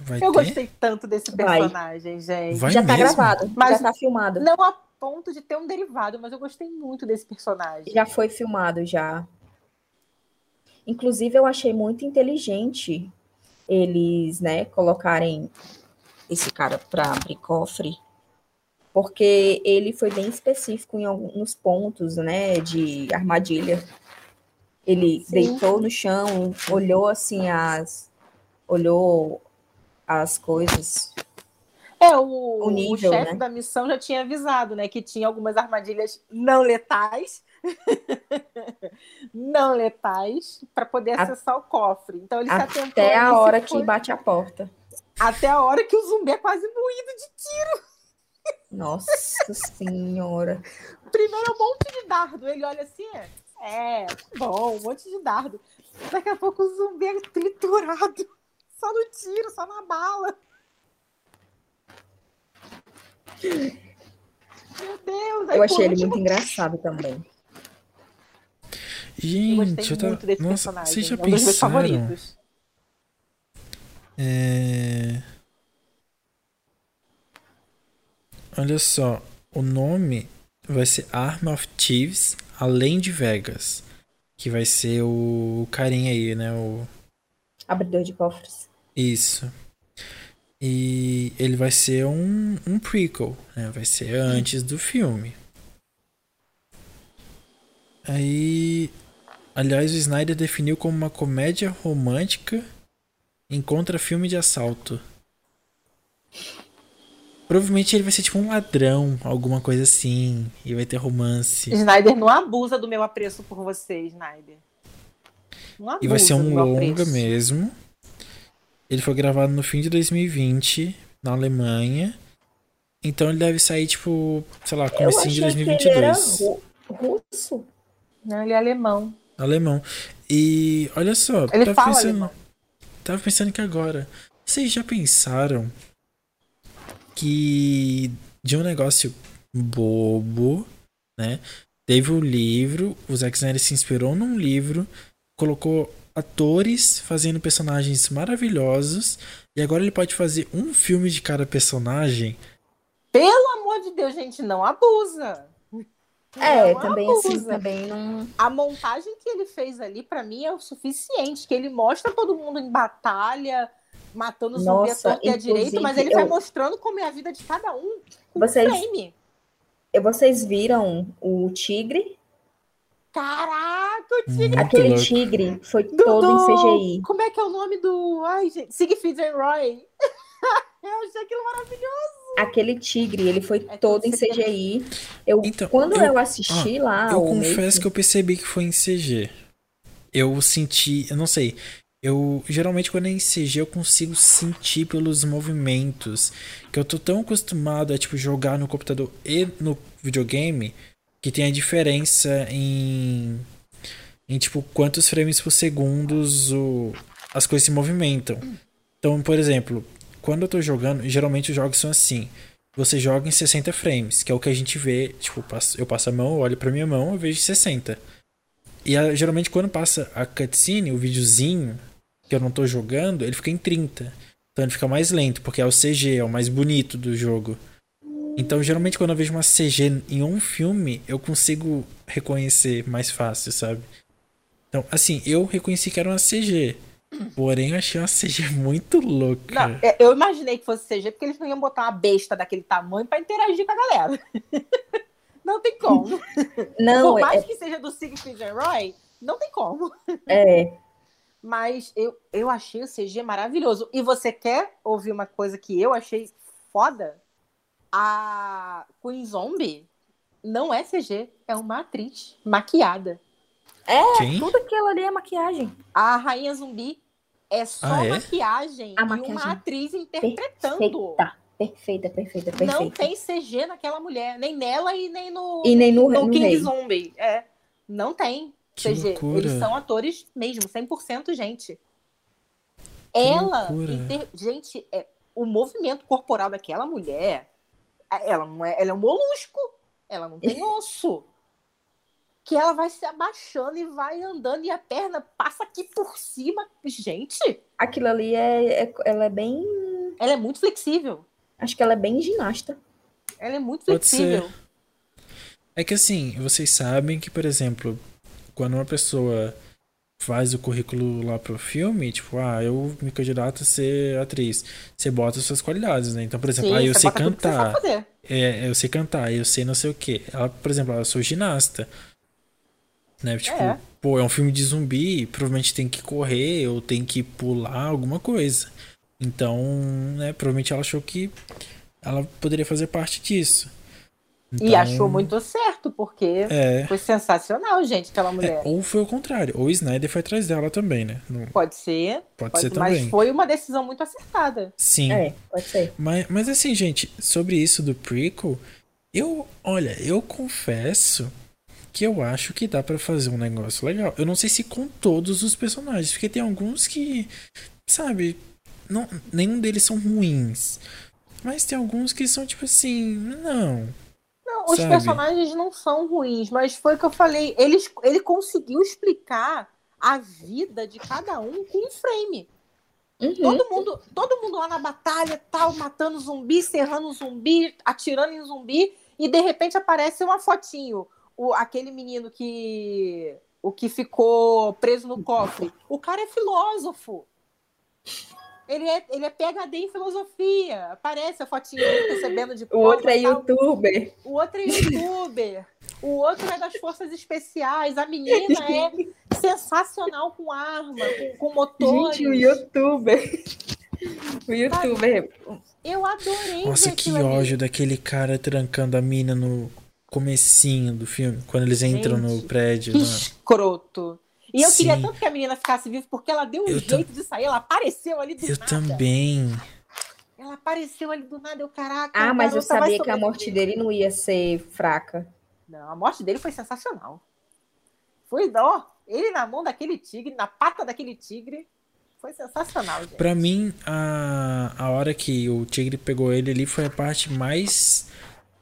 Vai Eu ter? gostei tanto desse Vai. personagem, gente. Vai já tá mesmo? gravado, Mas- já tá filmado. Não ponto de ter um derivado, mas eu gostei muito desse personagem. Já foi filmado, já. Inclusive, eu achei muito inteligente eles, né, colocarem esse cara para abrir cofre, porque ele foi bem específico em alguns pontos, né, de armadilha. Ele Sim. deitou no chão, olhou assim as, olhou as coisas. É, o, O nível, o chefe né? da missão já tinha avisado, né? Que tinha algumas armadilhas não letais. não letais, para poder A- acessar o cofre. Então ele se atentou Até a hora que foi- bate a porta. Até a hora que o zumbi é quase moído de. Nossa senhora. Primeiro é um monte de dardo. Ele olha assim, é. É, bom, um monte de dardo. Daqui a pouco o zumbi é triturado. Só no tiro, só na bala. Meu Deus. Eu achei ele último, muito engraçado também. Eu Gente, eu muito tá... desse Nossa, personagem. vocês já é um dos meus pensaram? favoritos. É... Olha só, o nome vai ser Arm of Thieves, além de Vegas. Que vai ser o carinha aí, né? O... Abridor de cofres. Isso. E ele vai ser um, um prequel, né? Vai ser antes do filme. Aí. Aliás, o Snyder definiu como uma comédia romântica encontra filme de assalto. Provavelmente ele vai ser tipo um ladrão, alguma coisa assim. E vai ter romance. Snyder não abusa do meu apreço por você, Snyder. E vai ser um longa apreço. mesmo. Ele foi gravado no fim de 2020, na Alemanha. Então ele deve sair, tipo, sei lá, comecinho de achei que ele era 2022. ru- russo. Não, ele é alemão. Alemão. E olha só, Ele tava fala pensando, alemão. tava pensando que agora, vocês já pensaram que de um negócio bobo, né? Teve o livro, o Zack Snyder se inspirou num livro, colocou atores fazendo personagens maravilhosos e agora ele pode fazer um filme de cada personagem. Pelo amor de Deus, gente, não abusa. É, Não também abusa. assim, também não. A montagem que ele fez ali, pra mim, é o suficiente. Que ele mostra todo mundo em batalha, matando zumbi à torta e à direita, mas ele inclusive, vai eu- mostrando como é a vida de cada um com Vocês- frame. E Vocês viram o tigre? Caraca, o tigre Muito Aquele louco. tigre foi do, todo em CGI. Como é que é o nome do. Ai, gente. Siegfried and Roy. Eu achei aquilo maravilhoso. Aquele tigre, ele foi É todo em CGI. Eu, Então, quando eu- eu, assisti lá, eu confesso que eu percebi que foi em CG. Eu senti, eu não sei. Eu geralmente quando é em CG eu consigo sentir pelos movimentos, que eu tô tão acostumado a tipo jogar no computador e no videogame que tem a diferença em em tipo quantos frames por segundo as coisas se movimentam. Então, por exemplo, quando eu tô jogando, geralmente os jogos são assim. Você joga em 60 frames, que é o que a gente vê, tipo, eu passo a mão, eu olho pra minha mão, eu vejo 60. E a- geralmente quando passa a cutscene, o videozinho, que eu não tô jogando, ele fica em 30. Então ele fica mais lento, porque é o CG, é o mais bonito do jogo. Então geralmente quando eu vejo uma CG em um filme, eu consigo reconhecer mais fácil, sabe? Então, assim, eu reconheci que era uma CG. Porém, eu achei uma CG muito louca. Não, é, eu imaginei que fosse CG, porque eles não iam botar uma besta daquele tamanho pra interagir com a galera. Não tem como. Não, Por mais é, que seja do Siegfried and Roy, não tem como. é, Mas eu, eu achei o CG maravilhoso. E você quer ouvir uma coisa que eu achei foda? A Queen Zombie não é CG, é uma atriz maquiada. Quem? tudo aquilo ali é maquiagem. A Rainha Zumbi é só Ah, é? maquiagem A e maquiagem uma atriz interpretando. Perfeita, perfeita, perfeita, Não perfeita. tem CG naquela mulher, nem nela e nem no, E nem no, no no King rei. Zombie. É, não tem Que CG. loucura. Eles são atores mesmo, 100% gente. Ela, loucura. inter- gente, é, o movimento corporal daquela mulher, ela não é, ela é um molusco, ela não tem osso. Que ela vai se abaixando e vai andando e a perna passa aqui por cima. Gente, Aquilo ali é, é- Ela é bem. ela é muito flexível. Acho que ela é bem ginasta. Ela é muito flexível. É que assim, vocês sabem que, por exemplo, quando uma pessoa faz o currículo lá pro filme, tipo, ah, eu me candidato a ser atriz. Você bota suas qualidades, né? Então, por exemplo, Sim, ah, eu sei cantar. É, eu sei cantar, eu sei não sei o quê. Ela, por exemplo, eu sou ginasta. Né? Tipo, É. pô, é um filme de zumbi, provavelmente tem que correr ou tem que pular alguma coisa. Então, né, provavelmente ela achou que ela poderia fazer parte disso. E Então, achou muito certo, porque É. foi sensacional, gente, aquela É, mulher. ou foi o contrário, ou o Snyder foi atrás dela também, né? Não- Pode ser, pode, pode- ser mas também. foi uma decisão muito acertada. Sim. É, pode ser. Mas, mas assim, gente, sobre isso do prequel, eu, olha, eu confesso que eu acho que dá pra fazer um negócio legal. Eu não sei se com todos os personagens, porque tem alguns que, sabe, não, nenhum deles são ruins. Mas tem alguns que são tipo assim, não. Não, os Sabe? personagens não são ruins, mas foi o que eu falei. Eles, ele conseguiu explicar a vida de cada um com um frame. Uhum. Todo, mundo, todo mundo lá na batalha, tal, matando zumbi, serrando zumbi, atirando em zumbi, e de repente aparece uma fotinho. O, aquele menino que. O que ficou preso no cofre. O cara é filósofo. Ele é, ele é PHD em filosofia. Aparece a fotinha dele recebendo de O outro é youtuber. O outro é youtuber. O outro é das forças especiais. A menina é sensacional com arma, com, com motores. Gente, o youtuber. O youtuber. Eu adorei. Nossa, que ódio ali. daquele cara trancando a mina no comecinho do filme, quando eles entram Gente, no prédio. Que escroto. E eu Sim. queria tanto que a menina ficasse viva, porque ela deu um eu jeito de sair, ela apareceu ali do eu nada. Eu também. Ela apareceu ali do nada, eu, caraca. Ah, mas eu sabia que a morte dele não ia ser fraca. Não, a morte dele foi sensacional. Foi, ó, ele na mão daquele tigre, na pata daquele tigre. Foi sensacional, gente. Pra mim, a, a hora que o tigre pegou ele ali foi a parte mais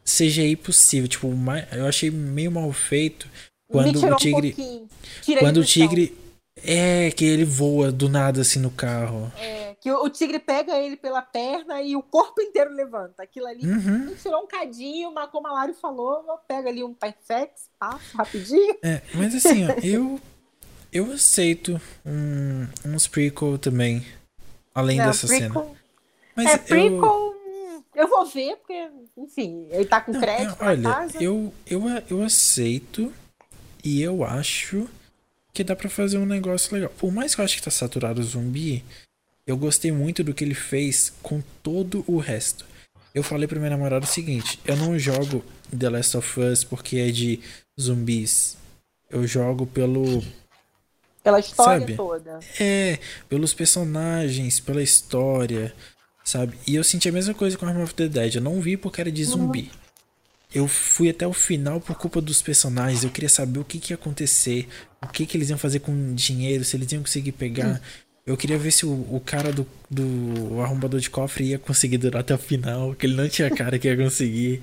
CGI possível. Tipo, mais, eu achei meio mal feito. Quando o tigre. Um quando o tigre. É, que ele voa do nada assim no carro. É, que o, o, tigre pega ele pela perna e o corpo inteiro levanta. Aquilo ali uhum. tirou um cadinho, mas como a Lari falou, pega ali um Perfex, passa rapidinho. É, mas assim, ó, eu. Eu aceito um, um prequel também. Além Não, dessa prequel, cena. Mas é, prequel. Eu... eu vou ver, porque, enfim, ele tá com Não, crédito. Olha, casa. Eu, eu, eu aceito e eu acho que dá para fazer um negócio legal. Por mais que eu acho que tá saturado o zumbi, eu gostei muito do que ele fez com todo o resto. Eu falei pra minha namorada o seguinte: eu não jogo The Last of Us porque é de zumbis. Eu jogo pelo. Pela história sabe? toda. É, pelos personagens, pela história, sabe? E eu senti a mesma coisa com Arm of the Dead. Eu não vi porque era de zumbi. Uhum. Eu fui até o final por culpa dos personagens. Eu queria saber o que, que ia acontecer, o que, que eles iam fazer com dinheiro, se eles iam conseguir pegar. Hum. Eu queria ver se o, o cara do, do arrombador de cofre ia conseguir durar até o final, que ele não tinha cara que ia conseguir.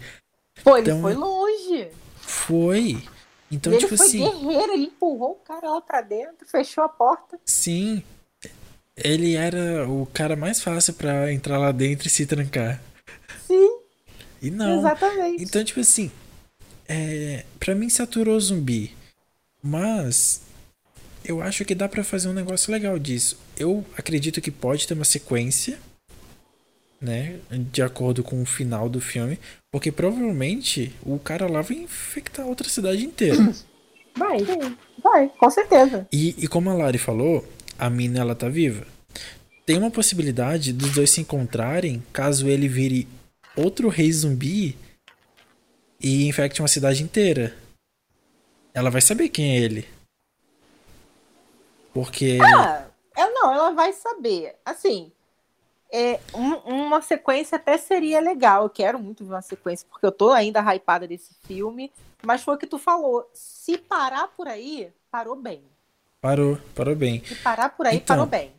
Pô, então, ele foi longe. Foi. Então, ele tipo foi assim. guerreiro, ele empurrou o cara lá pra dentro, fechou a porta. Sim. Ele era o cara mais fácil para entrar lá dentro e se trancar. Sim. E não. Exatamente. Então, tipo assim, é, pra mim saturou zumbi. Mas eu acho que dá para fazer um negócio legal disso. Eu acredito que pode ter uma sequência, né? De acordo com o final do filme. Porque provavelmente o cara lá vai infectar outra cidade inteira. Vai, vai, com certeza. E, e como a Lari falou, a mina ela tá viva. Tem uma possibilidade dos dois se encontrarem caso ele vire outro rei zumbi e infecte uma cidade inteira. Ela vai saber quem é ele. Porque. Ah, ela não, ela vai saber. Assim, é, um, uma sequência até seria legal. Eu quero muito ver uma sequência, porque eu tô ainda hypada desse filme. Mas foi o que tu falou. Se parar por aí, parou bem. Parou, parou bem. Se parar por aí, então, parou bem.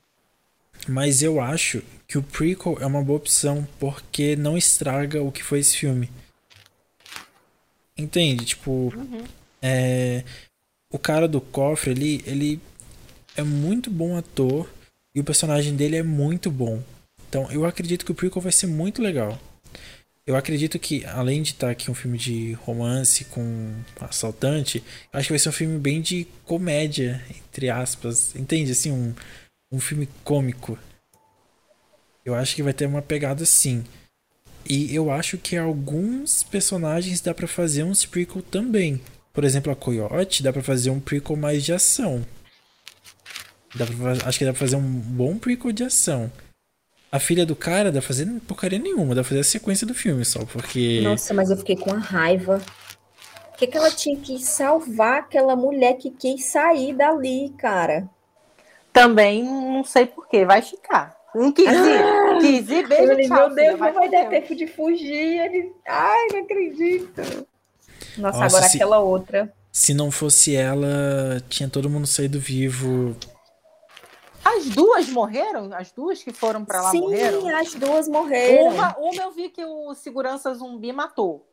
Mas eu acho que o prequel é uma boa opção porque não estraga o que foi esse filme. Entende? Tipo, uhum. é, o cara do cofre ali, ele é muito bom ator e o personagem dele é muito bom. Então eu acredito que o prequel vai ser muito legal. Eu acredito que, além de estar aqui um filme de romance com assaltante, eu acho que vai ser um filme bem de comédia, entre aspas. Entende? Assim, um, um filme cômico. Eu acho que vai ter uma pegada assim. E eu acho que alguns personagens dá para fazer um prequel também. Por exemplo, a Coyote dá para fazer um prequel mais de ação. Dá pra, acho que dá pra fazer um bom prequel de ação. A filha do cara dá pra fazer porcaria nenhuma, dá pra fazer a sequência do filme só, porque. Nossa, mas eu fiquei com a raiva. Por que, que ela tinha que salvar aquela mulher que quis sair dali, cara? Também não sei porquê, vai ficar. Um quis ir, ah, beijo, ele, tchau, Meu Deus, não vai dar tempo de fugir. Ele... Ai, não acredito. Nossa, Nossa agora se, aquela outra. Se não fosse ela, tinha todo mundo saído vivo. As duas morreram? As duas que foram para lá Sim, morreram? Sim, as duas morreram. Uma, uma eu vi que o segurança zumbi matou.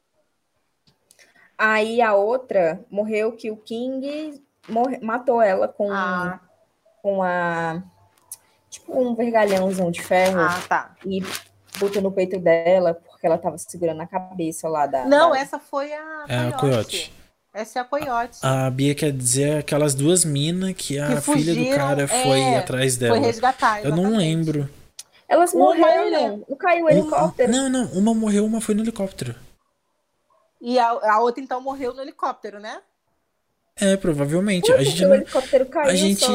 Aí a outra morreu que o King morre, matou ela com... Ah com a. tipo um vergalhãozão de ferro Ah, tá. e botou no peito dela porque ela tava segurando a cabeça lá da. Não, da- essa foi a É a Coyote. Essa é a Coyote. A Bia quer dizer aquelas duas minas que a Que filha do fugiram, cara foi é, atrás Foi dela. resgatar. Eu não exatamente. lembro. Elas Uma morreram, eu não. Não caiu o helicóptero. Não, não. Uma morreu, uma foi no helicóptero. E a, a outra, então, morreu no helicóptero, né? É, provavelmente. A que gente não. helicóptero caiu A gente,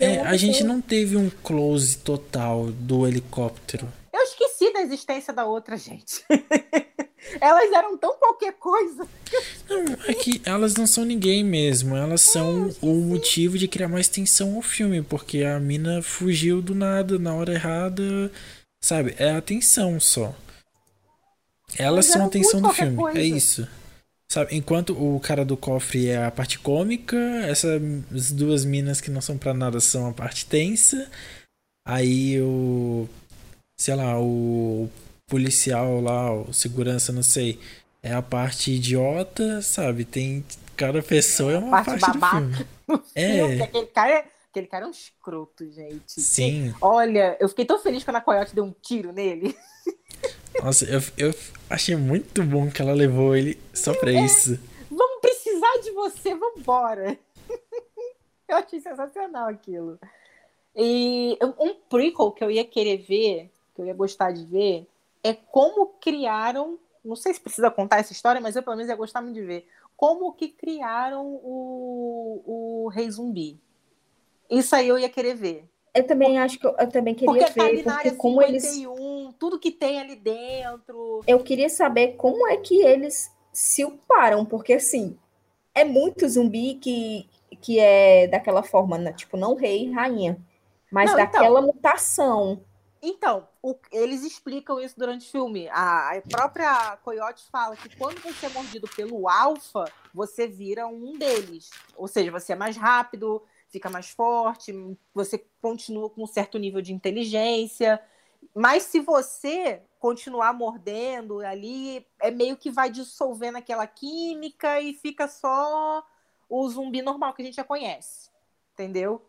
é, a gente não teve um close total do helicóptero. Eu esqueci da existência da outra, gente. Elas eram tão qualquer coisa. Não, é que elas não são ninguém mesmo. Elas são o motivo de criar mais tensão ao filme, porque a mina fugiu do nada na hora errada. Sabe? É a tensão só. Elas Mas são a tensão do filme. coisa. É isso. Sabe? Enquanto o cara do cofre é a parte cômica, essas duas minas que não são pra nada são a parte tensa. Aí o. Sei lá, o policial lá, o segurança, não sei. É a parte idiota, sabe? Tem. Cada pessoa é uma Parte parte, babaca. É, Aquele cara, aquele cara é um escroto, gente. sim. Olha, eu fiquei tão feliz quando a Coyote deu um tiro nele. Nossa, eu, eu achei muito bom que ela levou ele só pra isso. Vamos precisar de você, vambora. eu achei sensacional aquilo. E um um prequel que eu ia querer ver, que eu ia gostar de ver, é como criaram. Não sei se precisa contar essa história, mas eu pelo menos ia gostar muito de ver. Como que criaram o, o Rei Zumbi. Isso aí eu ia querer ver. Eu também acho que eu, eu também queria Porque tá ver, porque como eles. 51, tudo que tem ali dentro. Eu queria saber como é que eles se uparam, porque assim, é muito zumbi que, que é daquela forma, né? tipo, não rei e rainha, mas Não, então. daquela mutação. Então, o- eles explicam isso durante o filme. A, a própria Coyote fala que quando você é mordido pelo alfa, você vira um deles. Ou seja, você é mais rápido, fica mais forte, você continua com um certo nível de inteligência. Mas se você continuar mordendo ali, é meio que vai dissolvendo aquela química e fica só o zumbi normal que a gente já conhece. Entendeu?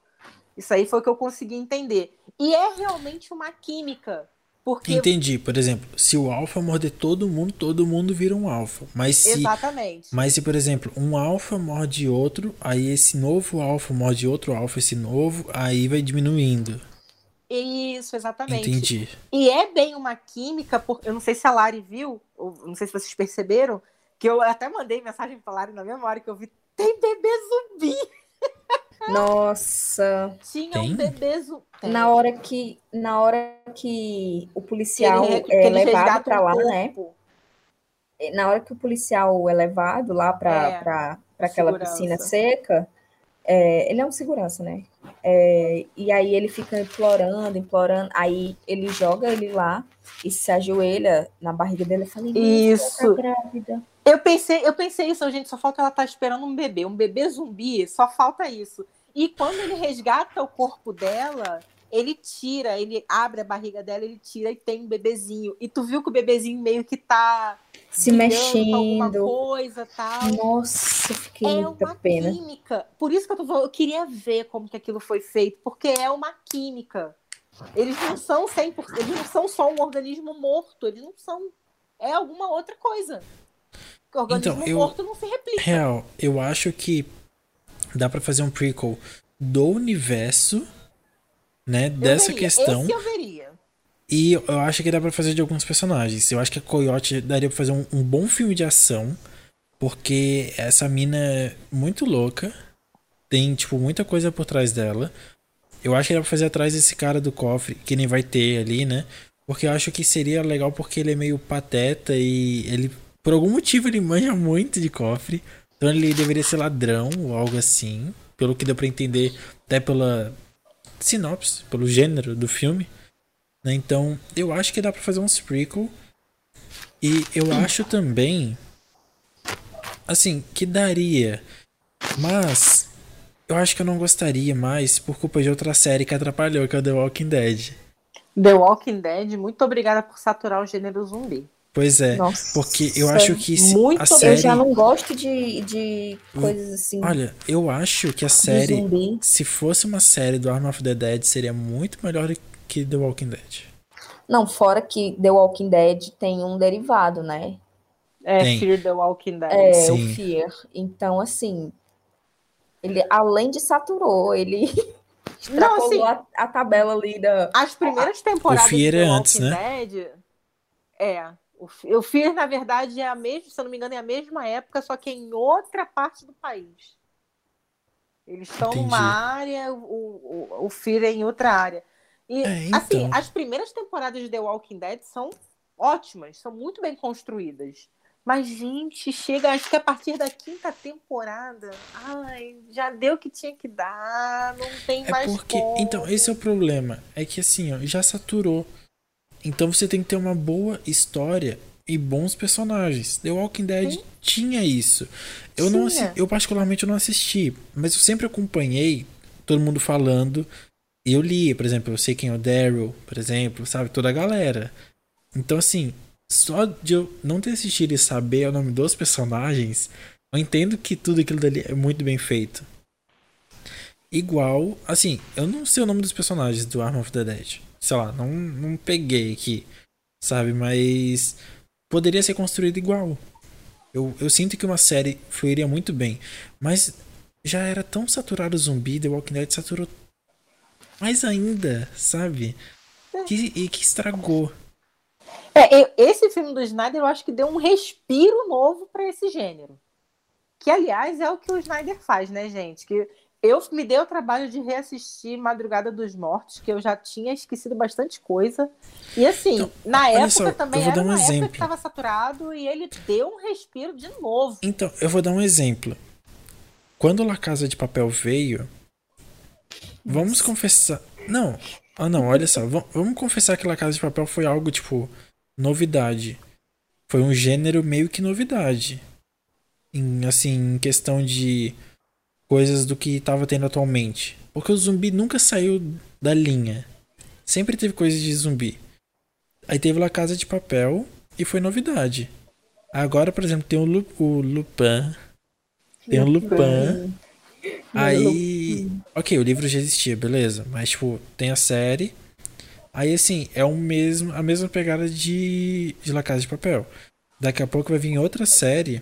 Isso aí foi o que eu consegui entender. E é realmente uma química. Porque. Entendi, por exemplo, se o alfa morder todo mundo, todo mundo vira um alfa. Mas se, Exatamente. mas se por exemplo, um alfa morde outro, aí esse novo alfa morde outro alfa, esse novo, aí vai diminuindo. Isso, exatamente. Entendi. E é bem uma química, porque eu não sei se a Lari viu, ou não sei se vocês perceberam, que eu até mandei mensagem pra Lari na mesma hora que eu vi. Tem bebê zumbi! Nossa, Tinha um bebê zumbi. na hora que na hora que o policial ele, é eles levado para lá, corpo. né? Na hora que o policial é levado lá para É, para aquela segurança. piscina seca, é, ele é um segurança, né? É, e aí ele fica implorando, implorando. Aí ele joga ele lá e se ajoelha na barriga dele e fala: Isso. Tá grávida. Eu pensei, eu pensei isso, gente, só falta ela estar esperando um bebê, um bebê zumbi, só falta isso. E quando ele resgata o corpo dela, ele tira, ele abre a barriga dela, ele tira e tem um bebezinho. E tu viu que o bebezinho meio que tá Se com alguma mexendo. coisa, tal. Nossa, eu fiquei É muita uma pena. química. Por isso que eu tô falando, eu queria ver como que aquilo foi feito, porque é uma química. Eles não são 100%, eles não são só um organismo morto, eles não são é alguma outra coisa. O organismo Então, eu- morto não se replica. Real, eu acho que dá pra fazer um prequel do universo, né, Eu dessa veria. questão. Esse eu veria. E eu acho que dá pra fazer de alguns personagens. Eu acho que a Coyote daria pra fazer um, um bom filme de ação, porque essa mina é muito louca. Tem, tipo, muita coisa por trás dela. Eu acho que dá pra fazer atrás desse cara do cofre, que nem vai ter ali, né? Porque eu acho que seria legal porque ele é meio pateta e ele, por algum motivo, ele manja muito de cofre. Então ele deveria ser ladrão ou algo assim. Pelo que deu pra entender, até pela sinopse, pelo gênero do filme. Né? Então, eu acho que dá pra fazer um prequel. E eu acho também. Assim, que daria. Mas. Eu acho que eu não gostaria mais por culpa de outra série que atrapalhou, que é o The Walking Dead. The Walking Dead, muito obrigada por saturar o gênero zumbi. Pois é. Nossa, Porque eu acho que se muito a bem. Eu série. já não gosto de, de coisas assim Olha, eu acho que a série. zumbi. Se fosse uma série do Arm of the Dead, seria muito melhor que The Walking Dead. Não, fora que The Walking Dead tem um derivado, né? É Tem. Fear the Walking Dead. É, Sim. o Fear. Então, assim, ele além de saturou, ele Não, assim, a, a tabela ali da. As primeiras temporadas O Fear é Walking antes, né? Dead. É. O Fear, na verdade, é a mesma, se eu não me engano, é a mesma época, só que em outra parte do país. Eles estão Entendi. numa área, o, o, o Fear é em outra área. E, É, assim, então. as primeiras temporadas de The Walking Dead são ótimas, são muito bem construídas. Mas, gente, chega, acho que a partir da quinta temporada, ai, já deu o que tinha que dar, não tem É mais porque. como. Então, esse é o problema. É que assim, ó, já saturou. Então você tem que ter uma boa história e bons personagens. The Walking Dead Sim. tinha isso. Eu não Tinha. assi- eu particularmente não assisti, mas eu sempre acompanhei todo mundo falando. E eu li, por exemplo, eu sei quem é o Daryl, por exemplo, sabe? Toda a galera. Então, assim, só de eu não ter assistido e saber o nome dos personagens, eu entendo que tudo aquilo dali é muito bem feito. Igual, assim, eu não sei o nome dos personagens do Arm of the Dead. Sei lá, não, não peguei aqui, sabe? Mas poderia ser construído igual. Eu, eu sinto que uma série fluiria muito bem. Mas já era tão saturado o zumbi, The Walking Dead saturou mais ainda, sabe? Que, e que estragou. É, eu- esse filme do Snyder eu acho que deu um respiro novo para esse gênero. Que, aliás, é o que o Snyder faz, né, gente? Que eu me dei o trabalho de reassistir Madrugada dos Mortos, que eu já tinha esquecido bastante coisa. E assim, Então, na época só, também eu vou era dar um uma época exemplo. que estava saturado e ele deu um respiro de novo. Então, eu vou dar um exemplo. Quando La Casa de Papel veio, vamos confessar. Não, ah não, olha só, va- vamos confessar que La Casa de Papel foi algo tipo novidade. Foi um gênero meio que novidade. Em assim, em questão de coisas do que tava tendo atualmente. Porque o zumbi nunca saiu da linha. Sempre teve coisas de zumbi. Aí teve La Casa de Papel e foi novidade. Agora, por exemplo, tem o, Lu, o Lupin. Tem o Lupin. Aí. Ok, o livro já existia, beleza. Mas, tipo, tem a série. Aí, assim, é o mesmo, a mesma pegada de, de La Casa de Papel. Daqui a pouco vai vir outra série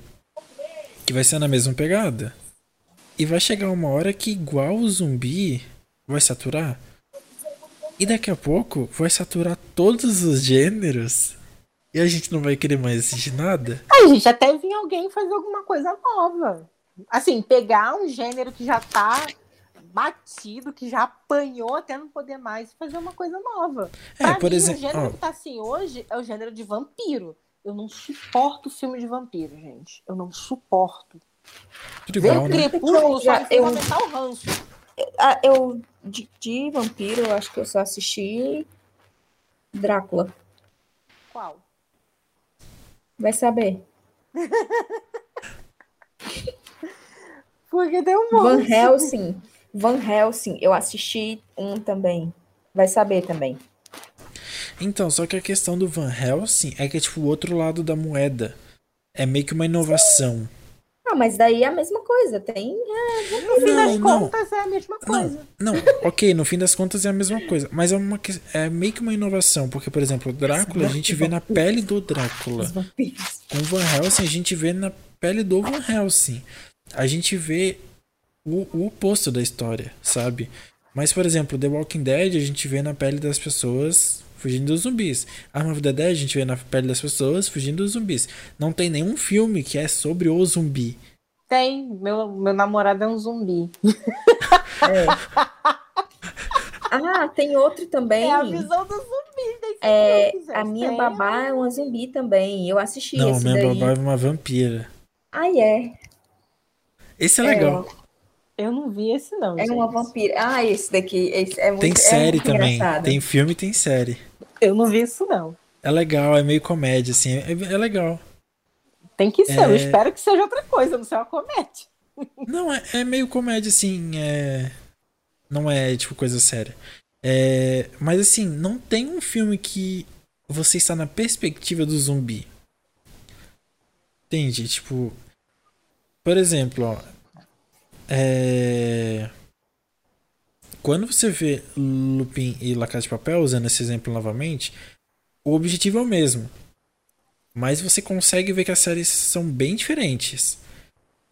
que vai ser na mesma pegada. E vai chegar uma hora que, igual o zumbi, vai saturar. E daqui a pouco vai saturar todos os gêneros. E a gente não vai querer mais assistir nada. Aí, gente, até vinha alguém fazer alguma coisa nova. Assim, pegar um gênero que já tá batido, que já apanhou até não poder mais, fazer uma coisa nova. É, Pra por mim, exemplo. o gênero ó, que tá assim hoje é o gênero de vampiro. Eu não suporto filme de vampiro, gente. Eu não suporto. Tudo Ver igual, o né? crepúsculo só eu- ranço. Eu de, de vampiro, eu acho que eu só assisti Drácula. Qual? Vai saber. Porque tem um Van monte. Helsing. Van Helsing, eu assisti um também. Vai saber também. Então, só que a questão do Van Helsing é que é tipo o outro lado da moeda. É meio que uma inovação. Ah, mas daí é a mesma coisa. Tem. No fim Não, das não. contas, é a mesma coisa. Não, não, ok, no fim das contas é a mesma coisa. Mas é, uma, é meio que uma inovação. Porque, por exemplo, o Drácula a gente vê na pele do Drácula. Com o Van Helsing a gente vê na pele do Van Helsing. A gente vê o, o oposto da história, sabe? Mas, por exemplo, The Walking Dead a gente vê na pele das pessoas fugindo dos zumbis. Arm of the Dead a gente vê na pele das pessoas fugindo dos zumbis. Não tem nenhum filme que é sobre o zumbi. Tem. Meu, meu namorado é um zumbi. Ah, tem outro também. É a visão do zumbi É, filme, a minha Tem. babá é uma zumbi também. Eu assisti Não, esse minha daí. babá é uma vampira. Ai, é. Esse é legal. Eu não vi esse, não. É gente. uma vampira. Ah, esse daqui. Esse é muito, Tem é série muito também. engraçado. Tem filme e tem série. Eu não vi isso, não. É legal, é meio comédia, assim. É, é legal. Tem que ser. Eu É. espero que seja outra coisa, não seja uma comédia. Não, é, é meio comédia, assim. É... Não é, tipo, coisa séria. É... Mas, assim, não tem um filme que você está na perspectiva do zumbi. Entende? Tipo. Por exemplo, ó. É... quando você vê Lupin e La Casa de Papel, usando esse exemplo novamente, o objetivo é o mesmo. Mas você consegue ver que as séries são bem diferentes.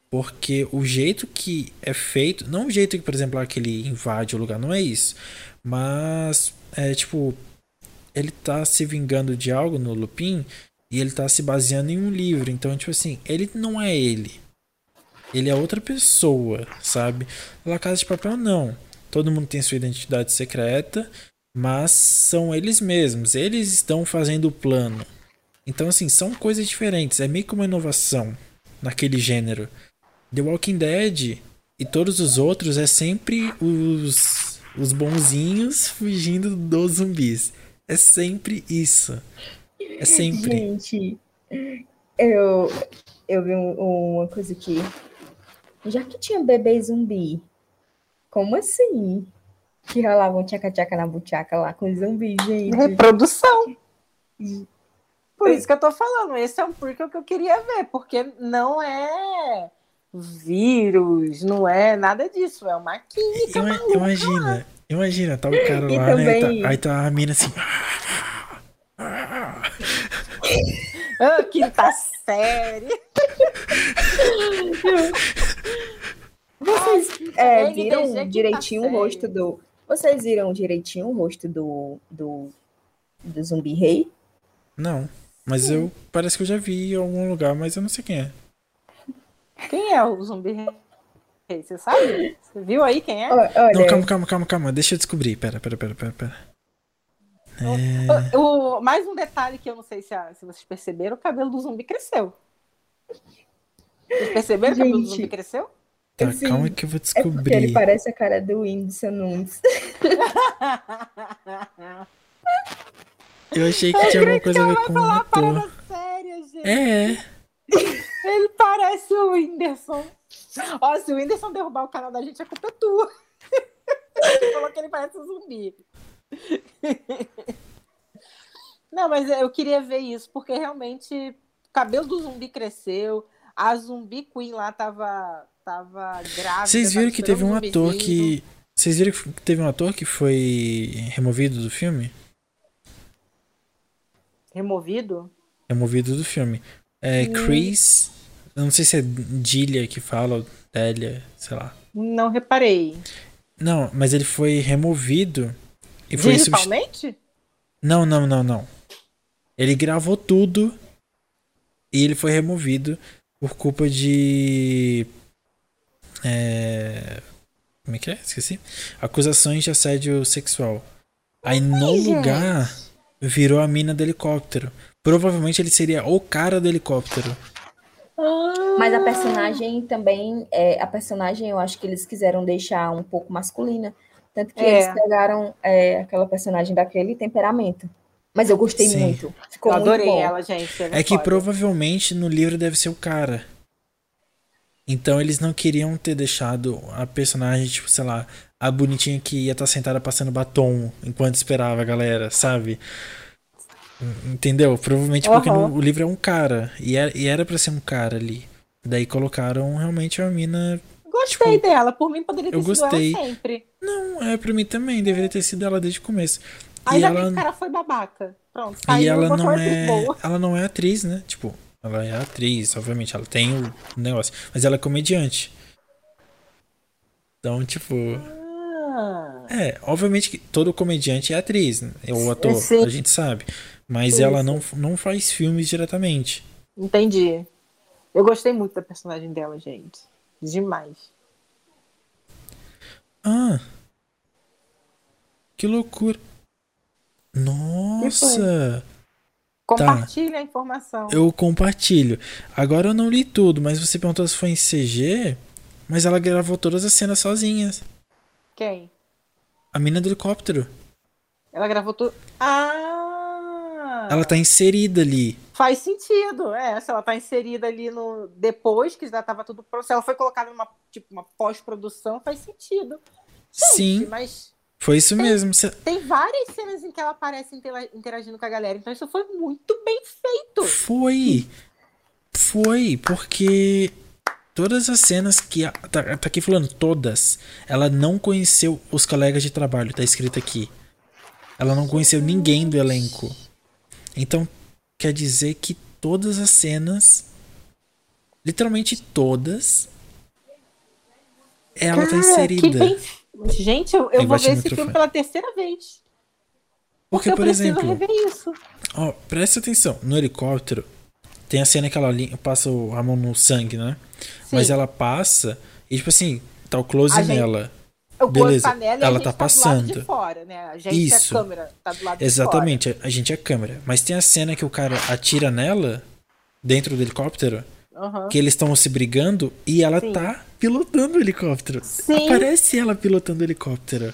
Porque o jeito que é feito, não o jeito que, por exemplo, aquele invade o lugar, não é isso. Mas é tipo, ele tá se vingando de algo no Lupin e ele tá se baseando em um livro. Então, tipo assim, ele não é ele. Ele é outra pessoa, sabe? La Casa de Papel não. Todo mundo tem sua identidade secreta, mas são eles mesmos. Eles estão fazendo o plano. Então, assim, são coisas diferentes. É meio que uma inovação naquele gênero. The Walking Dead e todos os outros é sempre os, os bonzinhos fugindo dos zumbis. É sempre isso. É sempre. Gente, eu, eu vi um- uma coisa aqui. Já que tinha bebê zumbi, como assim? Que rolavam tchaca-tchaca na buchaca lá com zumbi, gente. Reprodução. Por isso que eu tô falando. Esse é um porque que eu queria ver, porque não é vírus, não é nada disso, é uma química Ima- maluca. imagina, imagina, tá o cara E lá, né? também- Tá- aí tá a mina assim. Ah, quinta série. Vocês é, viram direitinho o série. rosto do. Vocês viram direitinho o rosto do, do, do zumbi rei? Não, mas eu parece que eu já vi em algum lugar, mas eu não sei quem é. Quem é o zumbi rei? Você sabe? Você viu aí quem é? Olha, Não, calma, calma, calma, calma. Deixa eu descobrir. Pera, pera, pera, pera, pera. É... O, mais um detalhe que eu não sei se, a- se vocês perceberam, o cabelo do zumbi cresceu. Vocês perceberam que o cabelo do Gente. zumbi cresceu? Tá, Sim, calma que eu vou é porque ele descobrir. parece a cara do Whindersson Nunes. Eu achei que tinha alguma coisa a ver com o Falar ator. séria, gente. É, Ele parece o Whindersson. Ó, se o Whindersson derrubar o canal da gente, a culpa é tua. Ele falou que ele parece um zumbi. Não, mas eu queria ver isso, porque realmente o cabelo do zumbi cresceu, a zumbi queen lá tava, tava grávida. Vocês viram que teve um ator que. Vocês viram que teve um ator que foi removido do filme? Removido? Removido do filme. É Hum. Chris. Não sei se é Dilia que fala, ou Delia, sei lá. Não reparei. Não, mas ele foi removido e foi substituído. Digitalmente? Não, não, não, não. Ele gravou tudo e ele foi removido por culpa de. É... Como é que é? Esqueci. Acusações de assédio sexual. Aí no lugar virou a mina do helicóptero. Provavelmente ele seria o cara do helicóptero. Mas a personagem também, é, a personagem eu acho que eles quiseram deixar um pouco masculina. Tanto que É. eles pegaram é, aquela personagem daquele temperamento. Mas eu gostei Sim. muito. Ficou Eu adorei muito bom. ela, gente. É que foda. provavelmente no livro deve ser o cara. Então eles não queriam ter deixado a personagem, tipo, sei lá, a bonitinha que ia estar sentada passando batom enquanto esperava a galera, sabe? En- Entendeu? Provavelmente porque Aham. no- o livro é um cara. E era, e era pra ser um cara ali. Daí colocaram realmente uma mina. Gostei tipo, dela. Por mim, poderia ter eu sido gostei. ela sempre. Não, é pra mim também. Deveria ter sido ela desde o começo. E Ainda bem ela, que o cara foi babaca. Pronto, e ela não é. boa. Ela não é atriz, né? Tipo, ela é atriz, obviamente. Ela tem o negócio. Mas ela é comediante. Então, tipo. Ah, É, obviamente que todo comediante é atriz, né? ou ator, Sim. a gente sabe. Mas Sim, ela não, não faz filmes diretamente. entendi. Eu gostei muito da personagem dela, gente. Demais. Ah! Que loucura! Nossa! Compartilha a informação. Eu compartilho. Agora eu não li tudo, mas você perguntou se foi em CG, mas ela gravou todas as cenas sozinhas. Quem? A mina do helicóptero. Ela gravou tudo. Ah! Ela tá inserida ali. Faz sentido, é. Se ela tá inserida ali no. Depois que já tava tudo pronto. Se ela foi colocada numa tipo, uma pós-produção, faz sentido. Gente, Sim, Mas foi isso mesmo. Cê- tem várias cenas em que ela aparece intera- interagindo com a galera. Então isso foi muito bem feito. Foi. Foi, porque todas as cenas que. a- Tá, tá aqui falando, todas. Ela não conheceu os colegas de trabalho, tá escrito aqui. Ela não conheceu ninguém do elenco. Então, quer dizer que todas as cenas. Literalmente todas. Ela tá Cara, inserida. que bem- Gente, eu, eu vou ver esse filme pela terceira vez. Porque, eu por preciso exemplo. rever isso. Ó, presta atenção. No helicóptero, tem a cena que ela passa a mão no sangue, né? Mas Sim. ela passa e, tipo assim, tá o close A gente- nela. O beleza, beleza, panela e a ela gente tá tá passando. fora, né? A gente Isso. é a câmera, tá do lado de Exatamente, a, a gente é câmera. Mas tem a cena que o cara atira nela, dentro do helicóptero, que eles estão se brigando e ela Sim. tá pilotando o helicóptero. Sim. Aparece ela pilotando o helicóptero.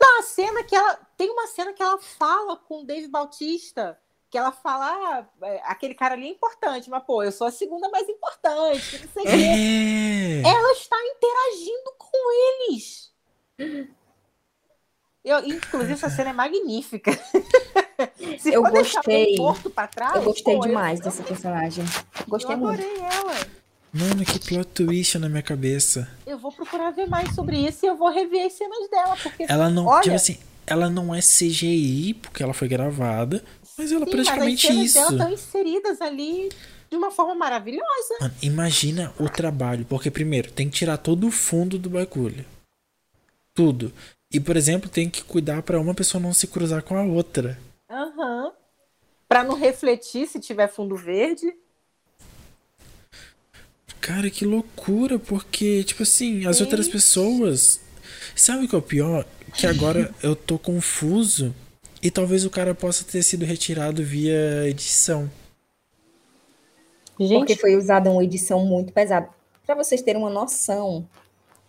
Não, a cena que ela. Tem uma cena que ela fala com o Dave Bautista. Que ela fala, ah, é, aquele cara ali é importante, mas pô, eu sou a segunda mais importante, não sei o quê. É. Ela está interagindo com eles. Eu, inclusive, essa cena é magnífica. Se Eu gostei. torto pra trás, Eu gostei pô, demais eu, dessa personagem. Gostei eu muito. adorei ela. Mano, que plot twist na minha cabeça. Eu vou procurar ver mais sobre isso e eu vou rever as cenas dela, porque Ela não, Olha- tipo assim, ela não é CGI, porque ela foi gravada, mas ela é Sim, praticamente mas as cenas isso. dela estão inseridas ali de uma forma maravilhosa. Mano, imagina o trabalho, porque primeiro tem que tirar todo o fundo do bagulho. Tudo. E, por exemplo, tem que cuidar pra uma pessoa não se cruzar com a outra. Aham. Pra não refletir se tiver fundo verde. Cara, que loucura, porque, tipo assim, as outras pessoas. Sabe o que é o pior? Que agora eu tô confuso e talvez o cara possa ter sido retirado via edição. Gente, Porque foi usada uma edição muito pesada. Para vocês terem uma noção,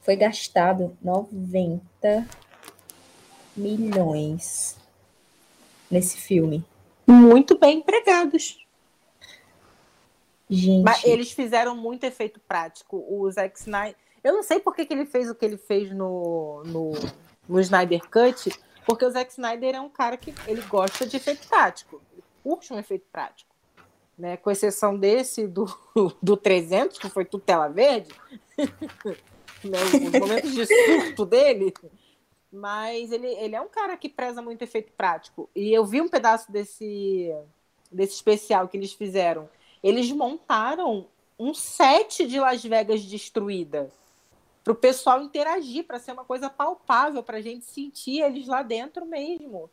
foi gastado 90 milhões nesse filme. muito bem empregados. Gente, Mas eles fizeram muito efeito prático. O Zack Snyder. Eu não sei por que, que ele fez o que ele fez no, no, no Snyder Cut, porque o Zack Snyder é um cara que ele gosta de efeito prático. Ele curte um efeito prático. Né? Com exceção desse do, do 300, que foi tudo tela verde. né? Os momentos de surto dele. Mas ele, ele é um cara que preza muito efeito prático. E eu vi um pedaço desse, desse especial que eles fizeram. Eles montaram um set de Las Vegas destruída para o pessoal interagir, para ser uma coisa palpável, para a gente sentir eles lá dentro mesmo.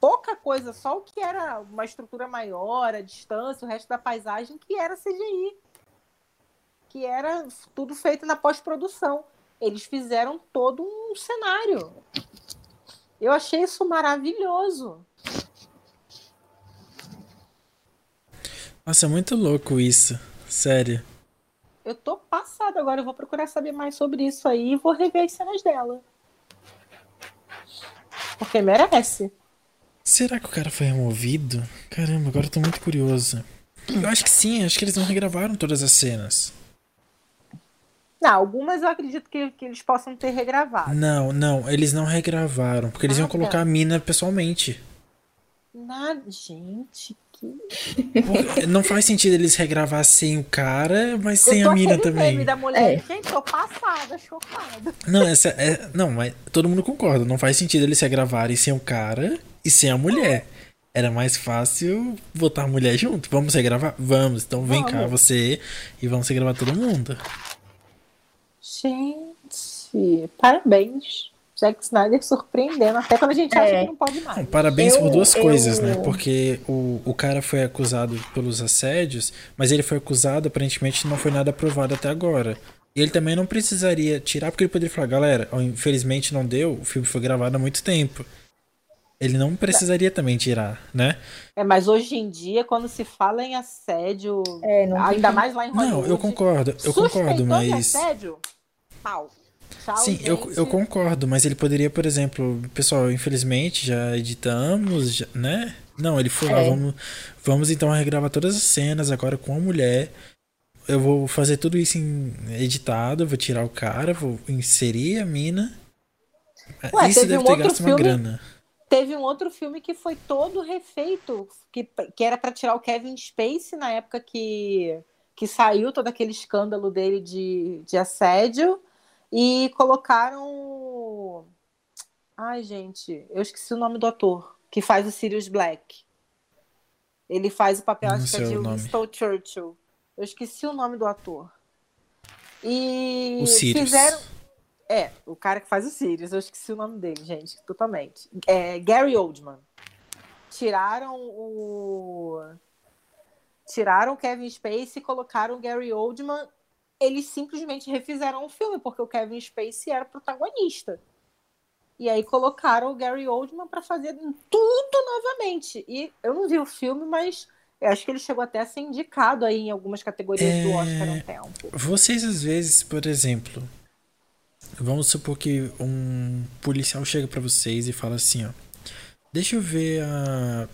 Pouca coisa, só o que era uma estrutura maior, a distância, o resto da paisagem, que era CGI. Que era tudo feito na pós-produção. Eles fizeram todo um cenário. Eu achei isso maravilhoso. Nossa, é muito louco isso. Sério. Eu tô passada agora, eu vou procurar saber mais sobre isso aí e vou rever as cenas dela. Porque merece. Será que o cara foi removido? Caramba, agora eu tô muito curioso. Eu acho que sim, acho que eles não regravaram todas as cenas. Não, algumas eu acredito que, que eles possam ter regravado. Não, não, eles não regravaram, porque eles Ah, iam tá. colocar a mina pessoalmente. Nada, gente, que. Não faz sentido eles regravar sem o cara, mas Eu sem tô a mina também. meme da mulher. É. Gente, tô passada, chocada. Não, essa é. Não, mas todo mundo concorda. Não faz sentido eles regravarem sem o cara e sem a mulher. Era mais fácil botar a mulher junto. Vamos regravar? Vamos. Então vem cá Vamos. você e vamos regravar todo mundo. Gente, parabéns. Zack Snyder surpreendendo, até quando a gente acha É. que não pode mais. parabéns Eu- por duas eu- coisas, né? Porque o, o cara foi acusado pelos assédios, mas ele foi acusado, aparentemente não foi nada aprovado até agora. E ele também não precisaria tirar, porque ele poderia falar, galera, infelizmente não deu, o filme foi gravado há muito tempo. Ele não precisaria também tirar, né? É, mas hoje em dia, quando se fala em assédio, É, não ainda tem- mais lá em Hollywood. Não, eu concordo, eu concordo, mas. assédio, pau. Tchau, Sim, eu, gente. eu concordo, mas ele poderia, por exemplo, pessoal, infelizmente já editamos, já- né? Não, ele foi lá, É. vamos, vamos então regravar todas as cenas agora com a mulher. Eu vou fazer tudo isso em editado, vou tirar o cara, vou inserir a mina. Ué, isso teve deve um ter outro gasto uma filme- grana. Teve um outro filme que foi todo refeito, que, que era pra tirar o Kevin Spacey na época que, que saiu todo aquele escândalo dele de, de assédio e colocaram. Ai, gente, eu esqueci o nome do ator que faz o Sirius Black. Ele faz o papel, acho que é de Winston Churchill. Eu esqueci o nome do ator. E o Sirius. fizeram. É, o cara que faz o Sirius, eu esqueci o nome dele, gente, totalmente. É Gary Oldman. Tiraram o. Tiraram o Kevin Spacey e colocaram o Gary Oldman. Eles simplesmente refizeram o filme, porque o Kevin Spacey era protagonista. E aí colocaram o Gary Oldman para fazer tudo novamente. E eu não vi o filme, mas eu acho que ele chegou até a ser indicado aí em algumas categorias é... do Oscar um tempo. Vocês às vezes, por exemplo, vamos supor que um policial chega para vocês e fala assim, ó, deixa eu ver a,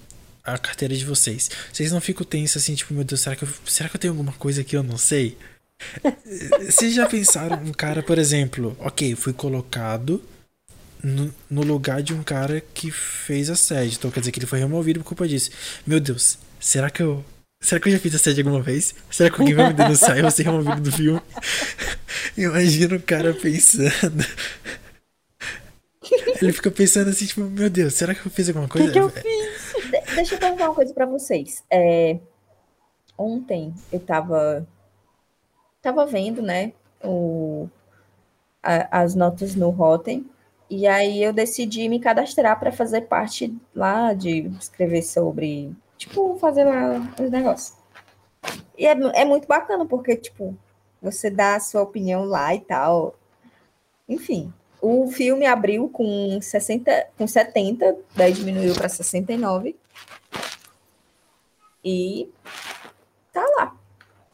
a carteira de vocês. Vocês não ficam tensos assim, tipo, meu Deus, será que eu, será que eu tenho alguma coisa que eu não sei? Vocês já pensaram um cara, por exemplo, ok, fui colocado no, no, lugar de um cara que fez assédio. Então quer dizer que ele foi removido por culpa disso. Meu Deus, será que eu. Será que eu já fiz assédio alguma vez? Será que alguém vai me denunciar e eu vou ser removido do filme? Imagina o cara pensando. Ele fica pensando assim, tipo, meu Deus, será que eu fiz alguma coisa? Que, que, eu fiz? De deixa eu perguntar uma coisa pra vocês. É, ontem eu tava. Tava vendo, né? O, a, as notas no Rotten e aí eu decidi me cadastrar para fazer parte lá de escrever sobre, tipo, fazer lá os negócios. E é, é muito bacana, porque, tipo, você dá a sua opinião lá e tal. Enfim, o filme abriu com 60, com 70, daí diminuiu para 69. E.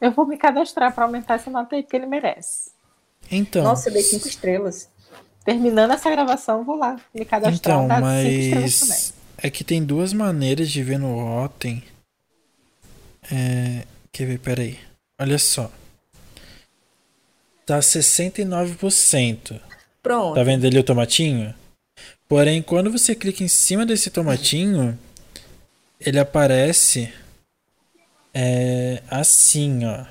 Eu vou me cadastrar para aumentar essa nota aí, porque ele merece. Então. Nossa, eu dei cinco estrelas terminando essa gravação, vou lá me cadastrar. Então, mas é que tem duas maneiras de ver no Rotten. É... Quer ver? Peraí. Olha só. Tá 69%. Pronto. Tá vendo ali o tomatinho? Porém, quando você clica em cima desse tomatinho, ele aparece é, assim, ó.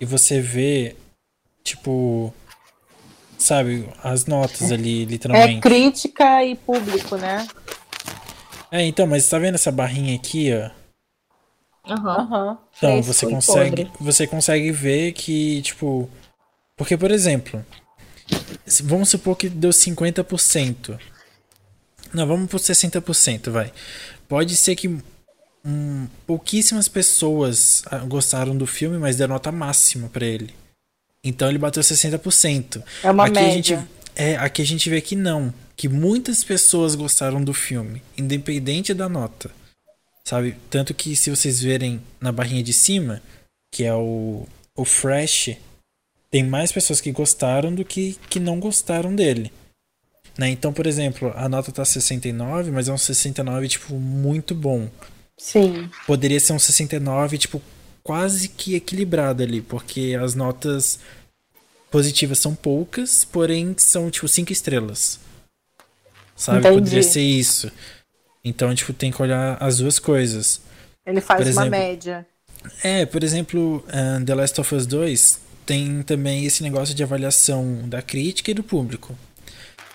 E você vê, tipo, sabe, as notas ali, literalmente. É crítica e público, né? É, então, mas tá vendo essa barrinha aqui, ó? Aham. Uhum. Então, você consegue, podre. você consegue ver que, tipo, porque por exemplo, vamos supor que deu 50%. Não, vamos por 60%, vai. Pode ser que hum, pouquíssimas pessoas ah, gostaram do filme, mas deram nota máxima para ele. Então ele bateu 60%. É uma aqui média. A gente, é, aqui a gente vê que não. Que muitas pessoas gostaram do filme, independente da nota. Sabe? Tanto que se vocês verem na barrinha de cima, que é o, o Fresh, tem mais pessoas que gostaram do que, que não gostaram dele. Né? Então, por exemplo, a nota tá 69, mas é um 69, tipo, muito bom. Sim. Poderia ser um 69, tipo, quase que equilibrado ali, porque as notas positivas são poucas, porém são tipo cinco estrelas. Sabe? Entendi. Poderia ser isso. Então, tipo, tem que olhar as duas coisas. Ele faz por uma exemplo, média. É, por exemplo, uh, The Last of Us 2 tem também esse negócio de avaliação da crítica e do público.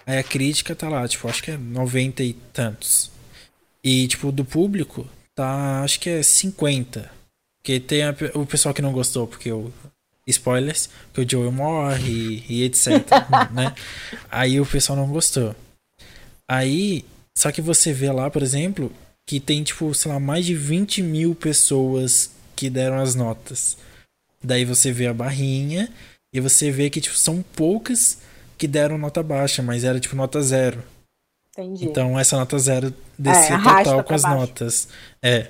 Aí a crítica tá lá, tipo, acho que é 90 e tantos. E, tipo, do público tá, acho que é 50. Porque tem a, o pessoal que não gostou, porque o. Spoilers, que o Joel morre e, e etc. né? Aí o pessoal não gostou. Aí. Só que você vê lá, por exemplo, que tem, tipo, sei lá, mais de 20 mil pessoas que deram as notas. Daí você vê a barrinha e você vê que, tipo, são poucas que deram nota baixa, mas era, tipo, nota zero. Entendi. Então essa nota zero descia é, total com as baixo. notas. É.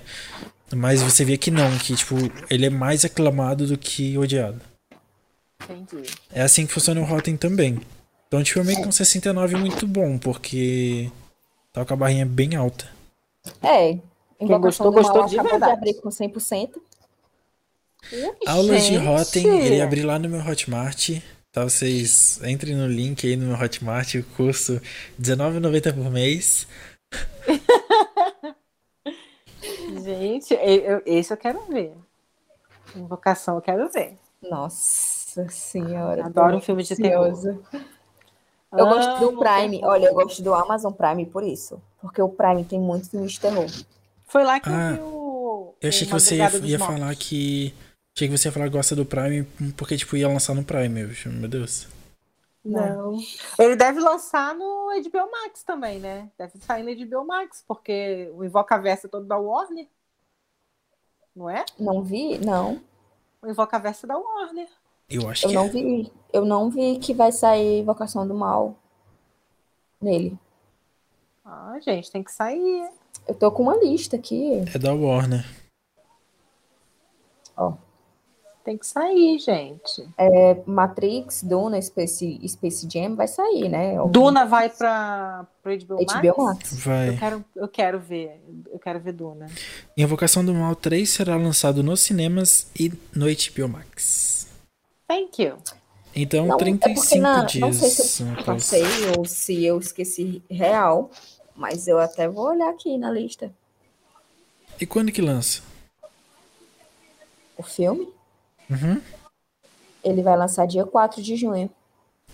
Mas você vê que não, que tipo, ele é mais aclamado do que odiado. Entendi. É assim que funciona o Rotten também. Então, tipo, é meio com 69 muito bom, porque tá com a barrinha bem alta. É. Quem gostou, gostou de verdade. De abrir com 100%. Aulas de Rotten, ele abri lá no meu Hotmart. Tá, vocês entrem no link aí no meu Hotmart, o curso R$19,90 por mês. Gente, eu, esse eu quero ver. Invocação, eu quero ver. Nossa senhora. Adoro um filme de ansiosa. Eu gosto do Prime. Olha, eu gosto do Amazon Prime por isso. Porque o Prime tem muito filme de terror. Foi lá que Ah, eu vi o. Eu achei o que você ia, ia falar que. Achei que você ia falar que gosta do Prime porque, tipo, ia lançar no Prime, eu- meu Deus. Não. Ele deve lançar no HBO Max também, né? Deve sair no HBO Max, porque o Invocaverso é todo da Warner. Não é? Não vi? Não. O Invocaverso é da Warner. Eu acho Eu que não é. vi. Eu não vi que vai sair Invocação do Mal nele. Ah, gente, tem que sair. Eu tô com uma lista aqui. é da Warner. Ó. Tem que sair, gente. É, Matrix, Duna, Space, Space Jam vai sair, né? Duna vai para o HBO Max? HBO Max. Eu Vai. quero, eu quero ver. Eu quero ver Duna. Invocação do Mal 3 será lançado nos cinemas e no HBO Max. Thank you. Então, Não, é 35 porque na, dias. não sei se eu no não caso. sei ou se eu esqueci real, mas eu até vou olhar aqui na lista. E quando que lança? O filme, Uhum. ele vai lançar dia 4 de junho.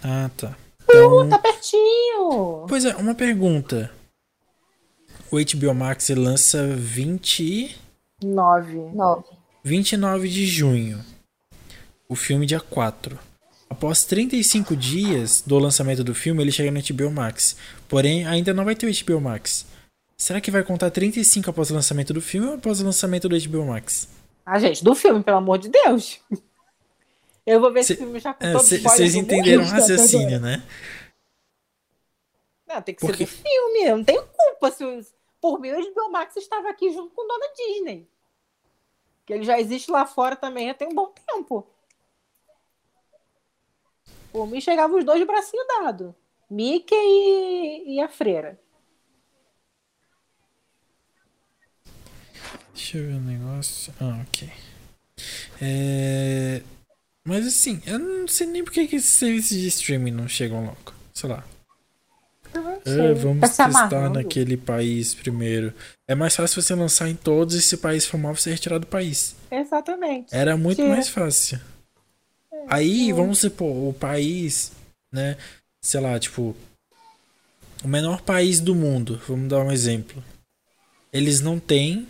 Ah, tá. Então, Tá pertinho. pois é, uma pergunta. O HBO Max ele lança 20, Nove. 9. 29 de junho. O filme dia 4. Após 35 dias do lançamento do filme, ele chega no HBO Max. Porém, ainda não vai ter o HBO Max. Será que vai contar 35 após o lançamento do filme ou após o lançamento do HBO Max? Ah, gente, do filme, pelo amor de Deus. Eu vou ver Cê- esse filme já com É, todos os Vocês entenderam o raciocínio, né? Não, tem que Porque- ser do filme. Eu não tenho culpa. Se os... Por mim, o HBO Max estava aqui junto com Dona Disney. Que ele já existe lá fora também já tem um bom tempo. Por mim, chegava os dois de bracinho dado. Mickey e, e a freira. Deixa eu ver o negócio. Ah, ok. É... Mas assim, eu não sei nem por que esses serviços de streaming não chegam logo. Sei lá. É, vamos Tá testar amarrando. naquele país primeiro. É mais fácil você lançar em todos e se o país for mal, você retirar do país. Exatamente. Era muito Tira. mais fácil. Aí, vamos supor, o país, né? Sei lá, tipo. O menor país do mundo, vamos dar um exemplo. Eles não têm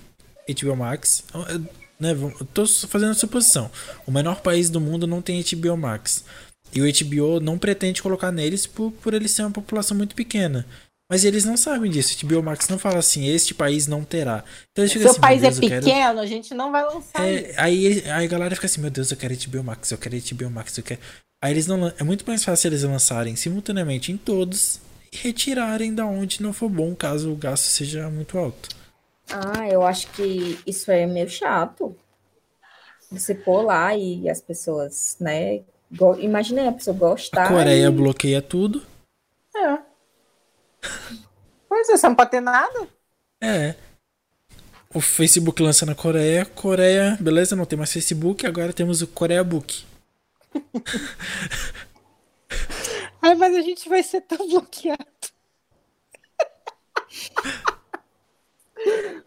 HBO Max. eh, Né, tô fazendo suposição. O menor país do mundo não tem HBO Max. E o HBO não pretende colocar neles por, por eles ser uma população muito pequena. Mas eles não sabem disso. O HBO Max não fala assim, este país não terá. Então eles Se ficam o assim, país é Deus, eu quero- pequeno, a gente não vai lançar é, aí, aí a galera fica assim, meu Deus, eu quero HBO Max, eu quero HBO Max, eu quero. Aí eles não É muito mais fácil eles lançarem simultaneamente em todos e retirarem da onde não for bom, caso o gasto seja muito alto. Ah, eu acho que isso é meio chato. Você pôr lá e as pessoas, né? Go... Imagina a pessoa gostar. A Coreia e- bloqueia tudo. É. Pois é, você não pode ter nada. É. O Facebook lança na Coreia, Coreia, beleza, não tem mais Facebook, agora temos o Coreia Book. Ai, mas a gente vai ser tão bloqueado.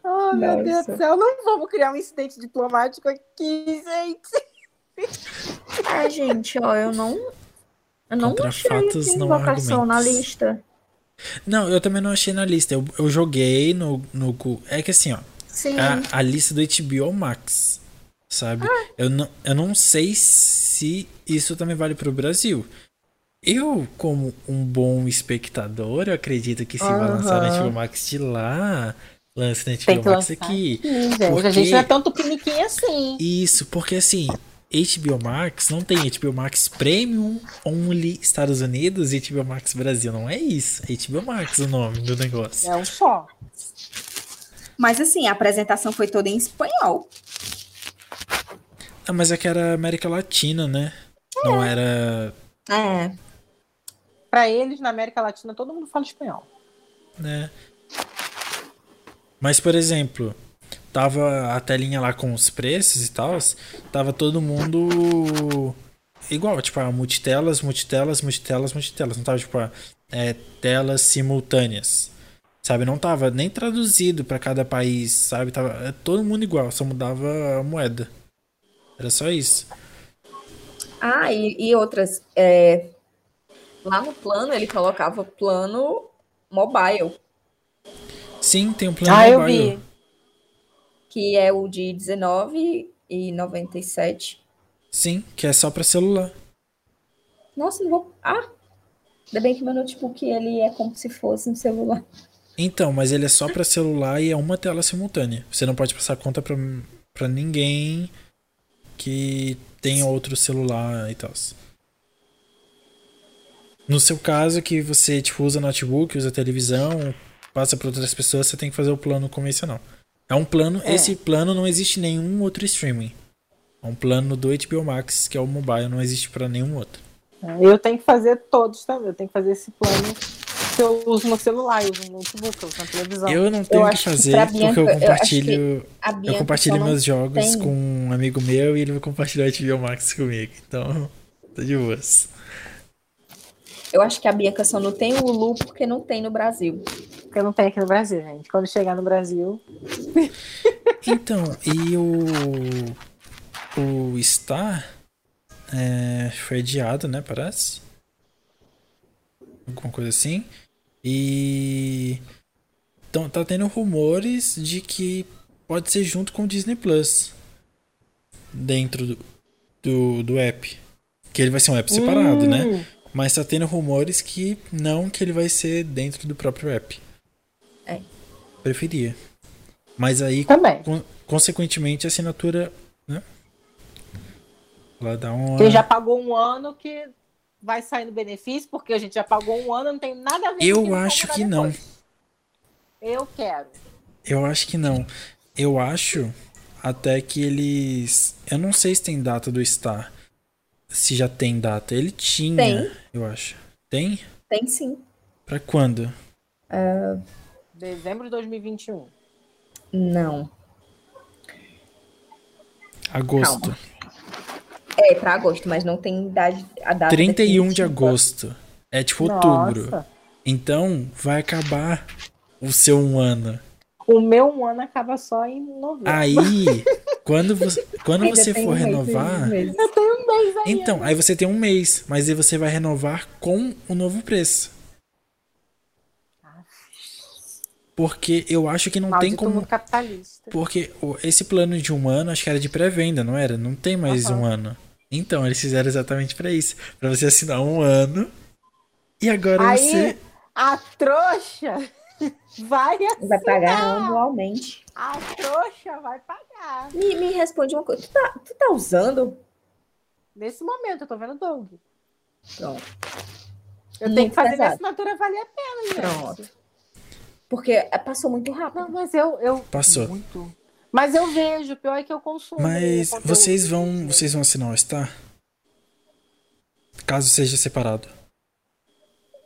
oh, meu Deus Nossa. do céu. Não vamos criar um incidente diplomático aqui, gente. Ah, gente, ó, eu não. Eu não Contra achei fatos, aqui não invocação na lista. Não, eu também não achei na lista. Eu, eu joguei no, no. É que assim, ó. Sim. a, a lista do HBO Max, sabe? Eu, não, eu não sei se isso também vale pro Brasil. Eu, como um bom espectador, eu acredito que se vai lançar no. HBO Max de lá, lance HBO que Max aqui. Gente. Porque- A gente não é tanto piniquinho assim. Isso, porque assim, HBO Max não tem HBO Max Premium Only Estados Unidos e HBO Max Brasil. Não é isso. É HBO Max o nome do negócio. É um só. Mas assim, a apresentação foi toda em espanhol. Ah, mas é que era América Latina, né? Não era. É. Pra eles, na América Latina, todo mundo fala espanhol. né? Mas, por exemplo, tava a telinha lá com os preços e tal, tava todo mundo igual, tipo, ah, multitelas, multitelas, multitelas, multitelas. Não tava, tipo, ah, é, telas simultâneas. Sabe? Não tava nem traduzido pra cada país, sabe? Tava é, todo mundo igual, só mudava a moeda. Era só isso. Ah, e, e outras. é, lá no plano ele colocava plano mobile, Sim, tem um plano Ah, eu mobile. vi. que é o de 19 e 97. Sim, que é só pra celular. Nossa, não vou. Ah! Ainda bem que meu notebook ele é como se fosse um celular. Então, mas ele é só pra celular e é uma tela simultânea. Você não pode passar conta pra, pra ninguém que tenha outro celular e tal. No seu caso, que você tipo, usa notebook, usa televisão, passa para outras pessoas, você tem que fazer o plano convencional. É um plano. É. Esse plano não existe em nenhum outro streaming. É um plano do HBO Max, que é o mobile, não existe pra nenhum outro. Eu tenho que fazer todos também. Eu tenho que fazer esse plano que eu uso no celular, eu uso no notebook, eu uso na televisão. Eu não tenho que acho que fazer porque Bianca, eu eu compartilho. Eu Bianca compartilho meus jogos tem. com um amigo meu e ele vai compartilhar o HBO Max comigo. Então, tô de boas. Eu acho que a Bianca só não tem o Hulu porque não tem no Brasil. Porque eu não tenho aqui no Brasil, gente. Quando chegar no Brasil. Então, e o. O Star é, foi adiado, né? Parece. Alguma coisa assim. E. Então, tá tendo rumores de que pode ser junto com o Disney Plus. Dentro do, do, do app. Que ele vai ser um app separado, né? Hum, Mas tá tendo rumores que não, que ele vai ser dentro do próprio app. É. Preferia. Mas aí, Também. con- consequentemente, a assinatura, né? Ela dá uma... Quem já pagou um ano que vai sair no benefício, porque a gente já pagou um ano, não tem nada a ver com o Eu vai acho que não. depois. Eu quero. Eu acho que não. Eu acho até que eles... Eu não sei se tem data do Star. Se já tem data. Ele tinha, Tem. eu acho. Tem? Tem sim. Pra quando? Dezembro de 2021. Não. Agosto. É pra agosto, mas não tem idade, a data 31 de definitiva. agosto. É tipo outubro. Nossa. Então, vai acabar o seu um ano. O meu um ano acaba só em novembro. Aí, quando você, quando Ainda você for um mês, renovar. seis meses. Eu tenho um mês aí. Então, aí você tem um mês, mas aí você vai renovar com o novo preço. Porque eu acho que não tem Maldito como. mundo capitalista. Porque esse plano de um ano, acho que era de pré-venda, não era? Não tem mais Aham. um ano. Então, eles fizeram exatamente pra isso. Pra você assinar um ano. E agora Aí, você. a trouxa vai assinar. Vai pagar anualmente. A trouxa vai pagar. Me, me responde uma coisa. Tu tá, tu tá usando? Nesse momento, eu tô vendo Doug. Pronto. Eu Muito tenho que fazer minha pesado. assinatura valer a pena, gente. Pronto. Porque é, passou muito rápido. Não, mas eu, eu. Passou. Muito. Mas eu vejo, o pior é que eu consumo. Mas vocês vão. Vocês vão assinar o Star? Caso seja separado.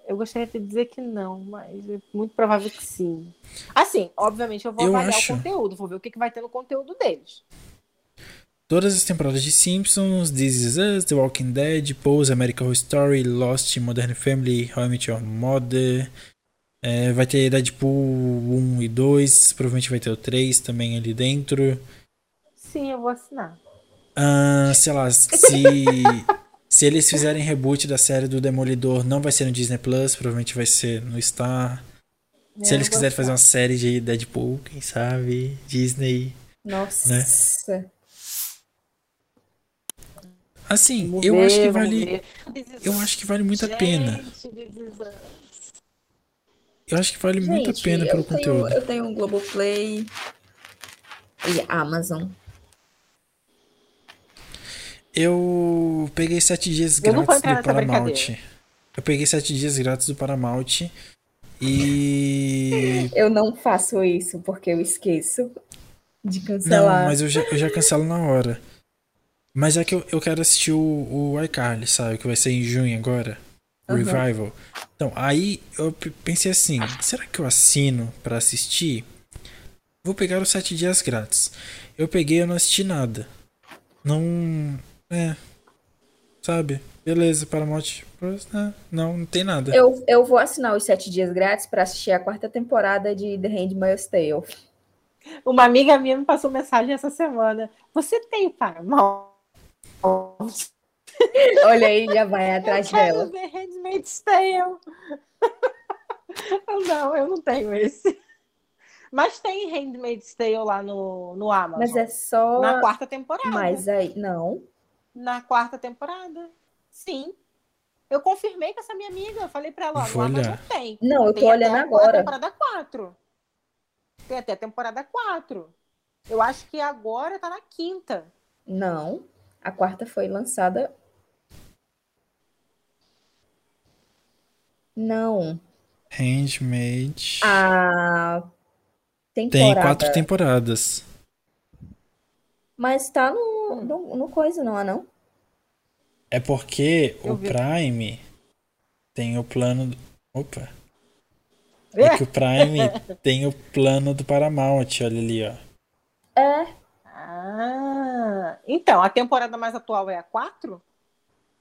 Eu gostaria de dizer que não, mas é muito provável que sim. Assim, obviamente eu vou Eu avaliar acho. o conteúdo, vou ver o que, que vai ter no conteúdo deles. Todas as temporadas de Simpsons, This Is Us, The Walking Dead, Pose, American Horror Story, Lost, Modern Family, How I Met Your Mother. É, vai ter Deadpool 1 e 2, provavelmente vai ter o 3 também ali dentro. Sim, eu vou assinar. Ah, sei lá, se, se eles fizerem reboot da série do Demolidor, não vai ser no Disney Plus, provavelmente vai ser no Star. Se É, eles eu quiserem fazer uma série de Deadpool, quem sabe, Disney. Nossa. Né? Assim, eu ver, acho que vale. Eu acho que vale muito a pena. Gente, This Is Us. Eu acho que vale muito a Gente, pena pelo tenho, conteúdo. eu tenho um Globoplay e Amazon. Eu peguei sete dias não grátis do Paramount. Eu peguei sete dias grátis do Paramount e. Eu não faço isso porque eu esqueço de Não, cancelar. mas eu já, eu já cancelo na hora. Mas é que eu, eu quero assistir o, o iCarly, sabe? Que vai ser em junho agora. O Aham. Revival. Então, aí eu pensei assim: será que eu assino pra assistir? Vou pegar os sete dias grátis. Eu peguei e eu não assisti nada. Não. É. Sabe? Beleza, Paramount Plus, né? Não, não tem nada. Eu, eu vou assinar os sete dias grátis para assistir a quarta temporada de The Handmaid's Tale. Uma amiga minha me passou mensagem essa semana. Você tem Paramount? Olha aí, já vai atrás eu quero dela. ver Handmaid's Tale. não, eu não tenho esse. Mas tem Handmaid's Tale lá no, no Amazon. Mas é só. Na quarta temporada. Mas aí, não. Na quarta temporada. Sim. Eu confirmei com essa minha amiga. Eu falei pra ela, ó, no Amazon tem. Não, eu tô Tem até olhando a agora. temporada 4. Tem até a temporada 4. Eu acho que agora tá na quinta. Não. A quarta foi lançada. Não. Handmade. A Tem temporada. quatro temporadas. Mas tá no, no, no coisa, não é não? É porque Eu o vi. Prime tem o plano. do- Opa! É que o Prime tem o plano do Paramount, olha ali, ó. É, Ah, então, a temporada mais atual é a 4?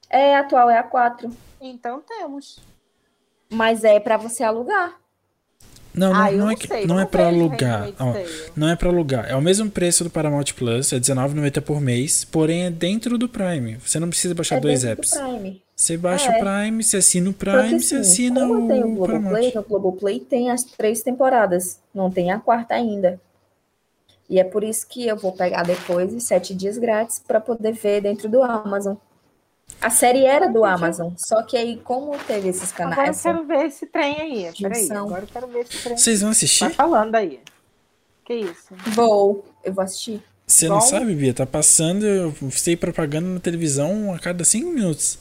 é atual, é a 4. Então temos. Mas é pra você alugar. Não, não, ah, não não é, sei. não é pra vejo alugar. Ó. Não é pra alugar. É o mesmo preço do Paramount Plus, é R$19,90 por mês, porém é dentro do Prime. Você não precisa baixar é dois apps. do Prime. Você baixa É. o Prime, você assina o Porque, Prime, você assim, assina como tem o o Globoplay, Paramount. no Globoplay tem as três temporadas. Não tem a quarta ainda. E é por isso que eu vou pegar depois os sete dias grátis para poder ver dentro do Amazon. A série era do Amazon, só que aí, como teve esses Agora eu canais, quero ver esse trem aí. Peraí, agora eu quero ver esse trem. Vocês vão assistir? falando aí. Que isso? vou, eu vou assistir. Você não sabe, Bia? Tá passando, eu sei propaganda na televisão a cada cinco minutos.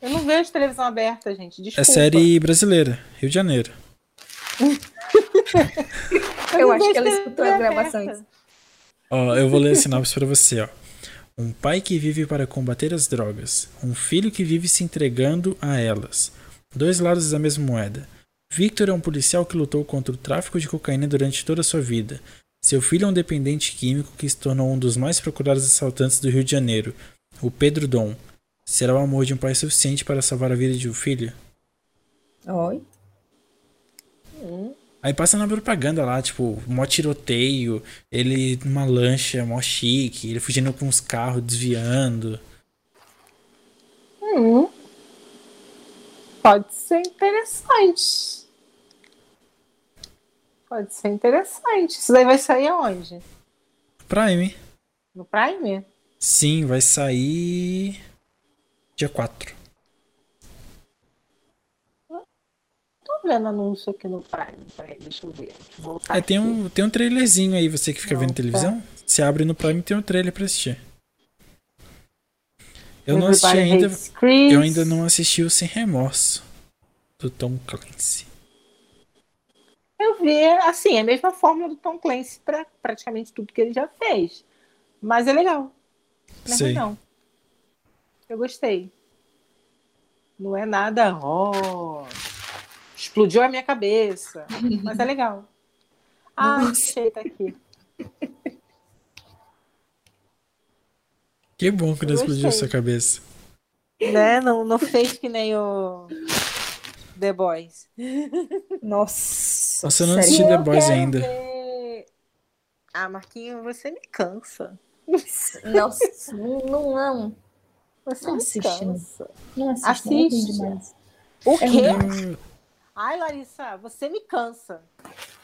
Eu não vejo televisão aberta, gente. Desculpa. É série brasileira, Rio de Janeiro. Eu, não acho que ela escutou as gravações. Ó, eu vou ler a sinopse pra você, ó. Um pai que vive para combater as drogas. Um filho que vive se entregando a elas. Dois lados da mesma moeda. Victor é um policial que lutou contra o tráfico de cocaína durante toda a sua vida. Seu filho é um dependente químico que se tornou um dos mais procurados assaltantes do Rio de Janeiro, o Pedro Dom. Será o amor de um pai suficiente para salvar a vida de um filho? Oi. Aí passa na propaganda lá, tipo, mó tiroteio, ele numa lancha mó chique, ele fugindo com uns carros, desviando. Hum. Pode ser interessante. Pode ser interessante. Isso daí vai sair aonde? Prime. No Prime? Sim, vai sair dia 4. Vendo anúncio aqui no Prime. Peraí, deixa eu ver. Voltar É, tem aqui. um, tem um trailerzinho aí, você que fica Não, vendo tá. televisão. Você abre no Prime tem um trailer pra assistir. Eu não assisti ainda. Eu ainda não assisti o Sem Remorso do Tom Clancy. Eu vi, assim, é a mesma fórmula do Tom Clancy pra praticamente tudo que ele já fez. Mas é legal. Não é Sei. não. Eu gostei. Não é nada, ó, explodiu a minha cabeça. Mas é legal. Ah, achei, tá aqui. Que bom que não explodiu gostei. sua cabeça. Né? Não, não fez que nem o The Boys. Nossa. Nossa, eu não sério. assisti The Boys ainda. ver- Ah, Marquinhos, você me cansa. Nossa, não, não. Você Não me assiste, não. cansa. Não assiste. é Assiste. demais. O É quê? Eu- Ai, Larissa, você me cansa.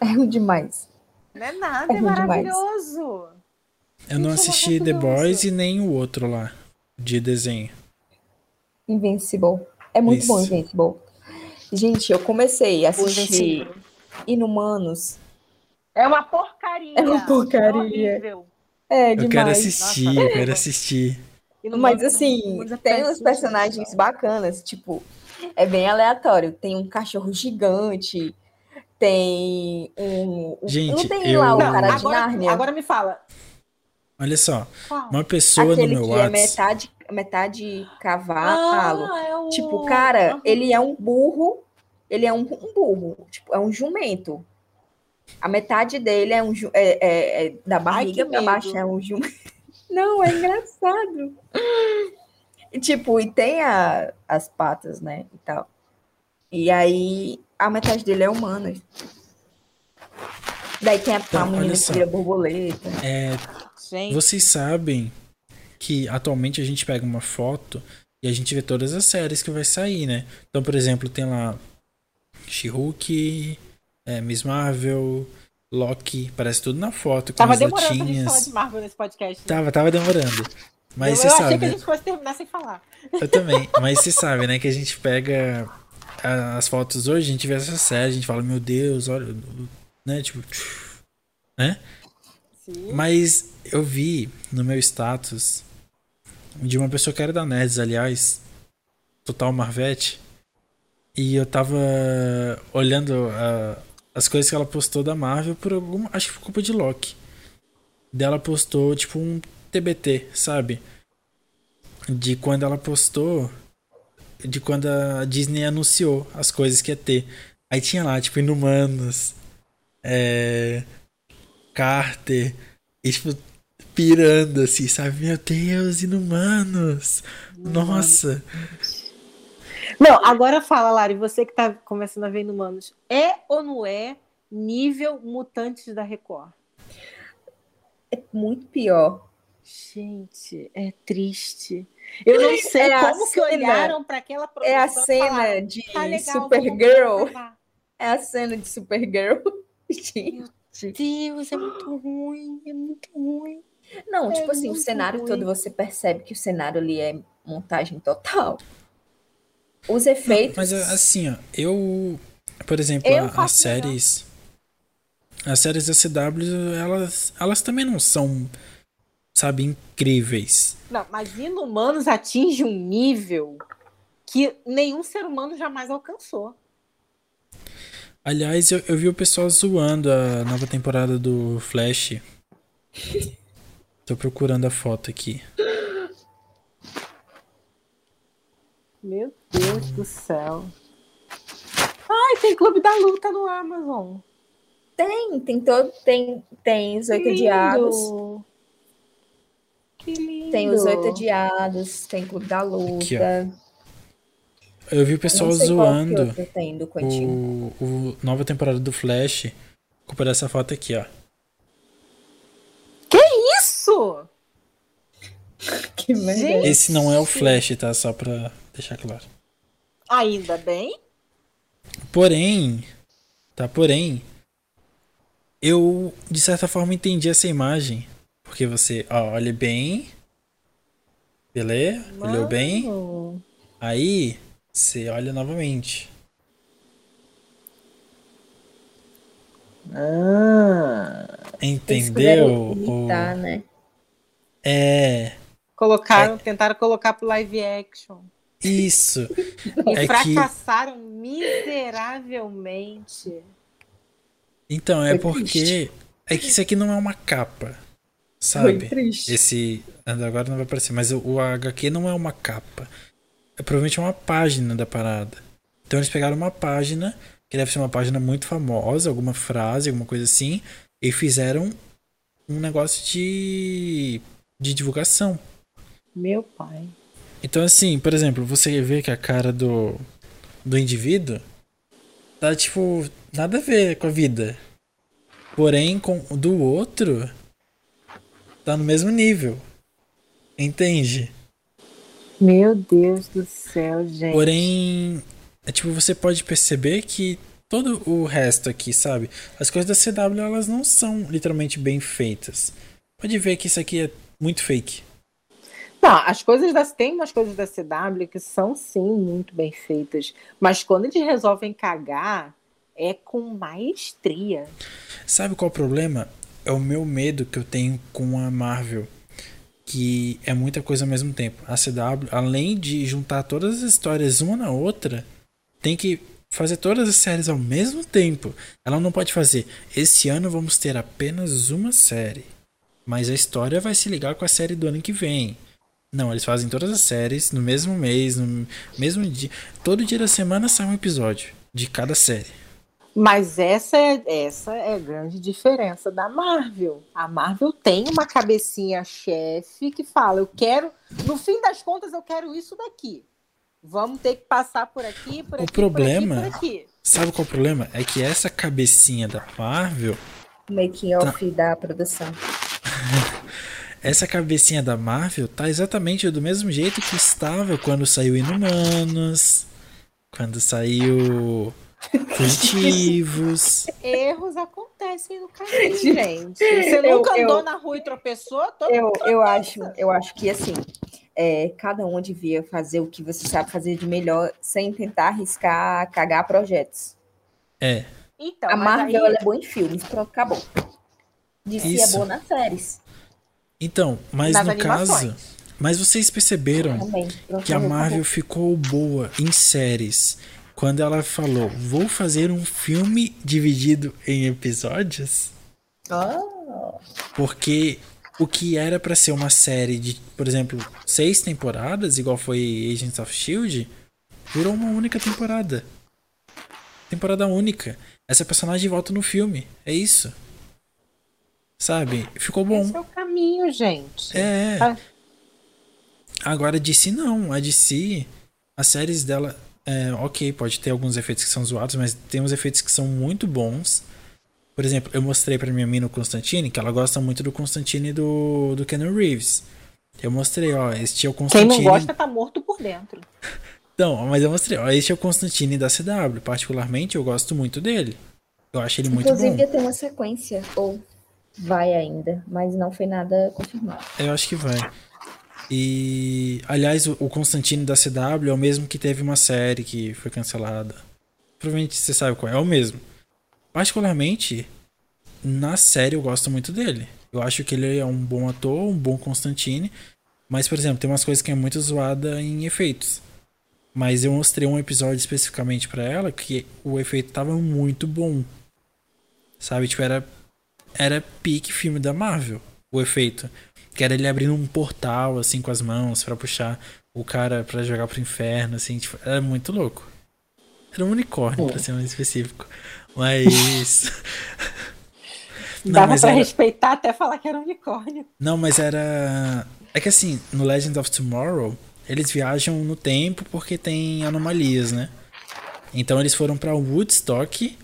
É ruim demais. Não é nada, É é, demais. maravilhoso. Eu não é assisti The. Boys e nem o outro lá, de desenho. Invincible. É muito bom, Isso. Invincible. Gente, eu comecei a assistir. Inumanos. É uma porcaria. É uma porcaria. horrível. É Eu demais. quero assistir, Nossa, eu é. quero assistir. Mas mundo- assim, é tem uns personagens bacanas, tipo, é bem aleatório. Tem um cachorro gigante, tem um. Gente, não tem eu- lá o Não, cara de agora, Nárnia? agora me fala. Olha só, Qual? uma pessoa Aquele no meu que é WhatsApp. metade, metade cavalo. Ah, é o... Tipo, cara, ele é um burro, ele é um, um burro, tipo, é um jumento. A metade dele é um ju- é, é- é da barriga pra baixo é um jumento. Não, é engraçado. E, tipo, e tem a- as patas, né, e tal. E aí a metade dele é humana. Daí tem a, a Então, menina olha que vira borboleta. É, Gente, vocês sabem que atualmente a gente pega uma foto e a gente vê todas as séries que vai sair, né? Então, por exemplo, tem lá She-Hulk, é, Miss Marvel, Loki, parece tudo na foto, com Tava as demorando pra gente latinhas. falar de Marvel nesse podcast. né? Tava, tava demorando. Mas eu você eu sabe, achei que a né? gente fosse terminar sem falar. Eu também. Mas você sabe, né? Que a gente pega a- as fotos hoje, a gente vê essa série, a gente fala, meu Deus, olha. Né? Tipo. Né? Sim. Mas eu vi no meu status de uma pessoa que era da Nerds, aliás, Total Marvete, e eu tava olhando a- as coisas que ela postou da Marvel por alguma. Acho que por culpa de Loki. Dela postou, tipo, um TBT, sabe? De quando ela postou. De quando a Disney anunciou as coisas que ia ter. Aí tinha lá, tipo, Inumanos. É. Carter. E, tipo, pirando assim, sabe? Meu Deus, Inumanos! Nossa! Não, agora fala, Lari, você que tá começando a ver Inumanos, é ou não é nível Mutantes da Record? É muito pior. Gente, é triste. Eu não sei É como que olharam para aquela É a cena falaram, de tá legal, Supergirl. É a cena de Supergirl. Gente. Deus, é muito ruim, é muito ruim. Não, É tipo assim, o cenário ruim. todo você percebe que o cenário ali é montagem total. Os efeitos. Mas assim, ó, eu. Por exemplo, Eu as séries. As séries da CW, elas, elas também não são, sabe, incríveis. Não, mas Inumanos atinge um nível que nenhum ser humano jamais alcançou. Aliás, eu, eu vi o pessoal zoando a nova temporada do Flash. Tô procurando a foto aqui. Meu Deus do céu. Ai, tem Clube da Luta no Amazon. Tem, tem todo. Tem, tem os oito lindo. Que lindo. Tem os oito odiados, tem Clube da Luta. Aqui, Eu vi o pessoal que zoando tem o, o nova temporada do Flash. Culpa dessa foto aqui, ó. Isso! Que merda. Esse não é o Flash, tá? Só pra deixar claro. Ainda bem. Porém, tá? Porém, eu de certa forma entendi essa imagem. Porque você, ó, olha bem. Beleza? Olhou bem? Mano. Aí, você olha novamente. Ah. Entendeu? puderam O- imitar, né? É, Colocaram, tentaram colocar pro live action. isso. E É que- fracassaram miseravelmente. Então, é porque. É que isso aqui não é uma capa. Foi Sabe? triste. Esse. Agora não vai aparecer, mas o, o HQ não é uma capa. É provavelmente uma página da parada. Então eles pegaram uma página, que deve ser uma página muito famosa, alguma frase, alguma coisa assim, e fizeram um negócio de. de divulgação. Meu pai. Então, assim, por exemplo, você vê que a cara do, do indivíduo tá, tipo, nada a ver com a vida. Porém, com o do outro, tá no mesmo nível. Entende? Meu Deus do céu, gente. Porém, é tipo, você pode perceber que todo o resto aqui, sabe? As coisas da CW, elas não são literalmente bem feitas. Pode ver que isso aqui é muito fake. Não, as coisas da. Tem umas coisas da CW que são sim muito bem feitas. Mas quando eles resolvem cagar, é com maestria. Sabe qual é o problema? É o meu medo que eu tenho com a Marvel. Que é muita coisa ao mesmo tempo. A CW, além de juntar todas as histórias uma na outra, tem que fazer todas as séries ao mesmo tempo. Ela não pode fazer. Esse ano vamos ter apenas uma série. Mas a história vai se ligar com a série do ano que vem. Não, eles fazem todas as séries no mesmo mês, no mesmo dia. Todo dia da semana sai um episódio de cada série. Mas essa é, essa é a grande diferença da Marvel. A Marvel tem uma cabecinha chefe que fala: eu quero, no fim das contas, eu quero isso daqui. Vamos ter que passar por aqui, por O aqui, problema- por aqui, por aqui. Sabe qual é o problema? É que essa cabecinha da Marvel, O making off da produção. essa cabecinha da Marvel tá exatamente do mesmo jeito que estava quando saiu Inumanos, quando saiu Fugitivos. Erros acontecem no caminho, gente. Você Eu- nunca andou eu- na rua e tropeçou? Todo Eu, mundo eu, acho, eu acho que assim, é, cada um devia fazer o que você sabe fazer de melhor sem tentar arriscar cagar projetos. É, Então, a mas Marvel aí- ela é boa em filmes, pronto, acabou. DC é Isso. boa nas séries. então, mas nas no animações. caso. Mas vocês perceberam que a. Marvel ficou boa em séries quando ela falou: vou fazer um filme dividido em episódios? Ah, Porque o que era pra ser uma série de, por exemplo, seis temporadas, igual foi Agents of Shield, virou uma única temporada. Temporada única. Essa personagem volta no filme. É isso. Sabe? Ficou bom. Esse é o caminho, gente. É. Ah. Agora a DC não. A DC, as séries dela, é, ok, pode ter alguns efeitos que são zoados, mas tem uns efeitos que são muito bons. Por exemplo, eu mostrei pra minha mina o Constantine, que ela gosta muito do Constantine do, do Keanu Reeves. Eu mostrei, ó, este é o Quem Constantine. não gosta tá morto por dentro. Não, mas eu mostrei, ó, este é o Constantine da CW. Particularmente, eu gosto muito dele. Eu acho ele muito Inclusive bom. ia ter uma sequência, ou vai ainda, mas não foi nada confirmado. Eu acho que vai. E, aliás, o o Constantine da CW é o mesmo que teve uma série que foi cancelada. Provavelmente você sabe qual é, é o mesmo. Particularmente, na série eu gosto muito dele. Eu acho que ele é um bom ator, um bom Constantine. Mas, por exemplo, tem umas coisas que é muito zoada em efeitos. Mas eu mostrei um episódio especificamente pra ela que o efeito tava muito bom. Sabe? Tipo, era, era pique filme da Marvel, o efeito. Que era ele abrindo um portal, assim, com as mãos pra puxar o cara pra jogar pro inferno, assim. Tipo, era muito louco. Era um unicórnio, pra ser mais específico. Mas. Não, Dava mas pra era- respeitar até falar que era um unicórnio. Não, mas era. É que assim, no Legend of Tomorrow, eles viajam no tempo porque tem anomalias, né? Então eles foram pra Woodstock,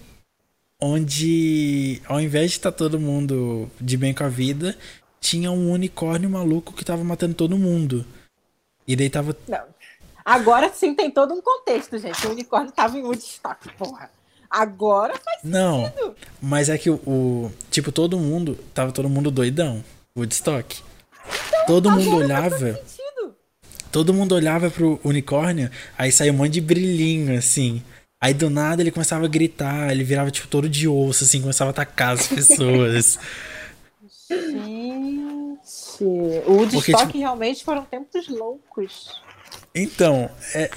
onde ao invés de estar todo mundo de bem com a vida, tinha um unicórnio maluco que tava matando todo mundo. E daí tava. Não. Agora sim tem todo um contexto, gente. O unicórnio tava em Woodstock, porra. Agora faz Não, sentido. mas é que o, o- Tipo, todo mundo. Tava todo mundo doidão. Woodstock. Todo mundo olhava. Todo mundo olhava pro unicórnio, aí saía um monte de brilhinho, assim. Aí do nada ele começava a gritar, ele virava tipo todo de osso, assim, começava a atacar as pessoas. Gente, o Woodstock tipo- realmente foram tempos loucos. então, é.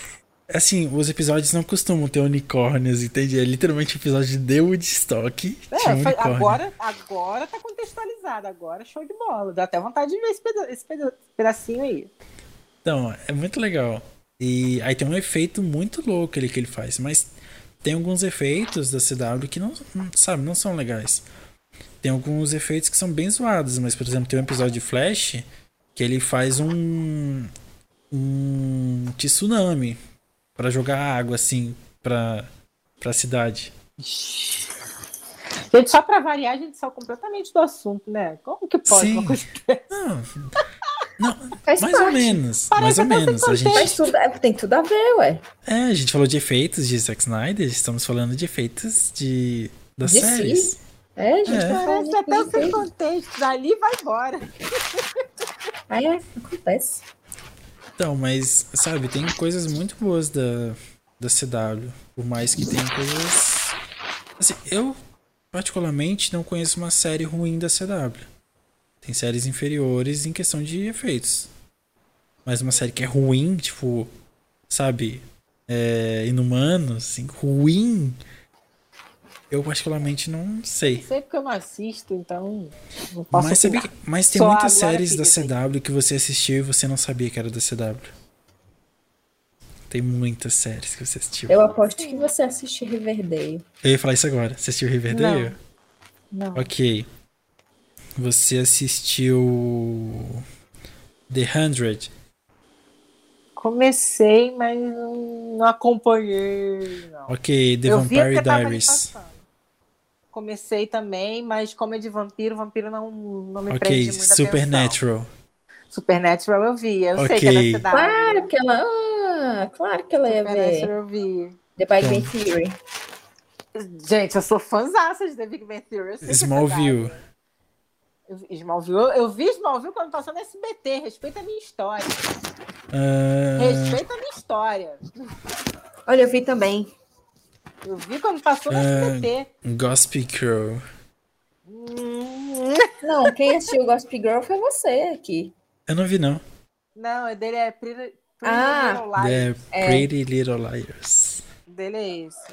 Assim, os episódios não costumam ter unicórnios, entende? É literalmente episódio de Woodstock. É, um agora, agora tá contextualizado, agora show de bola. Dá até vontade de ver esse, peda- esse peda- pedacinho aí. Então, é muito legal. E aí tem um efeito muito louco ele que ele faz, mas tem alguns efeitos da CW que não- sabe, não são legais. Tem alguns efeitos que são bem zoados, mas por exemplo, tem um episódio de Flash que ele faz um um tsunami pra jogar água assim pra para cidade. Gente, só pra variar, a gente saiu completamente do assunto, né? Como que pode Sim. uma coisa dessa? Não. Não, mais ou parte. menos, Parece mais ou menos. A gente Mas tudo, é, tem tudo a ver, ué. É, a gente falou de efeitos de Zack Snyder, estamos falando de efeitos de das De séries. si. É, gente É. Parece até o seu contexto. Dali vai embora. Aí é, acontece. Então, mas, sabe, tem coisas muito boas da, da CW. Por mais que tenha coisas. Assim, eu, particularmente, não conheço uma série ruim da CW. Tem séries inferiores em questão de efeitos. Mas uma série que é ruim, tipo, sabe, é, Inumanos, assim, ruim. Eu, particularmente, não sei. Não sei porque eu não assisto, então não posso Mas, sabe mas tem Só muitas séries da assim. CW que você assistiu e você não sabia que era da CW. Tem muitas séries que você assistiu. Eu aposto que você assistiu Riverdale. Eu ia falar isso agora. Você assistiu Riverdale? Não. Ok. Você assistiu The Hundred? Comecei, mas não não acompanhei. Não. Ok, The eu vi Vampire Diaries. Comecei também, mas como é de vampiro, vampiro não, não me Ok, prende muita Supernatural. atenção. Supernatural eu vi, eu sei Ok. que é da cidade. Claro que ela. Ah, claro que ela ia ver. Supernatural eu vi. The Big. Bang Theory. Gente, eu sou fãzaça de The Big Bang Theory. sei é Smallville. verdade. Eu vi Smallville, eu, eu vi Smallville quando passou no SBT. Respeita a minha história. Ah, Respeita a minha história. Olha, eu vi também. Eu vi quando passou no Ah. SBT. Gossip Girl. Hum, Não, quem assistiu Gossip Girl foi você aqui. Eu não vi, não. Não, o dele é Pretty, Pretty Ah. Little Liars. The É. Pretty Little Liars. O dele é esse.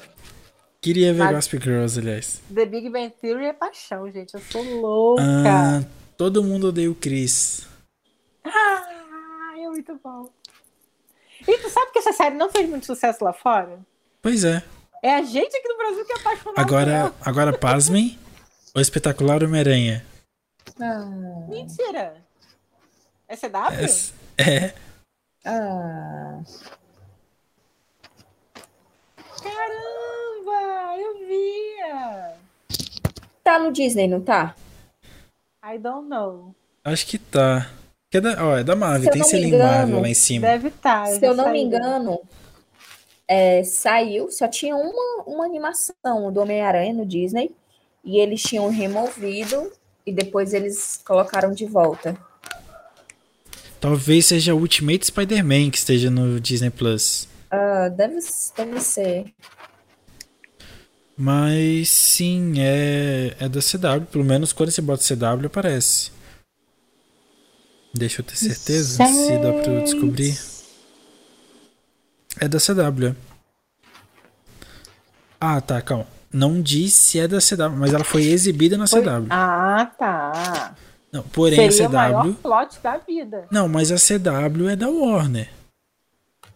Queria ver Mas- Gossip Girls, aliás. The Big Bang Theory é paixão, gente. Eu sou louca. Ah, todo mundo odeia o Chris. Ah, é muito bom. E tu sabe que essa série não fez muito sucesso lá fora? Pois é. É a gente aqui no Brasil que é apaixonado Agora, agora pasmem. O espetacular Homem-Aranha. Ah, Mentira. É CW? É, é. ah. Caramba, eu via. Tá no Disney, não tá? I don't know. Acho que tá. Que é da, ó, é da Marvel, Se tem selinho engano, Marvel lá em cima. Deve estar. Se eu não me engano, é, saiu, só tinha uma, uma animação do Homem-Aranha no Disney. E eles tinham removido e depois eles colocaram de volta. Talvez seja o Ultimate Spider-Man que esteja no Disney Plus. Ah, deve, deve ser. Mas sim, é, é da CW. Pelo menos quando você bota CW aparece. Deixa eu ter certeza se dá pra eu descobrir. É da CW. é. Ah, tá, calma. Não diz se é da CW, mas ela foi exibida na Foi- CW. Ah, tá. Não, porém Seria o a maior CW. plot da vida. Não, mas a CW é da Warner.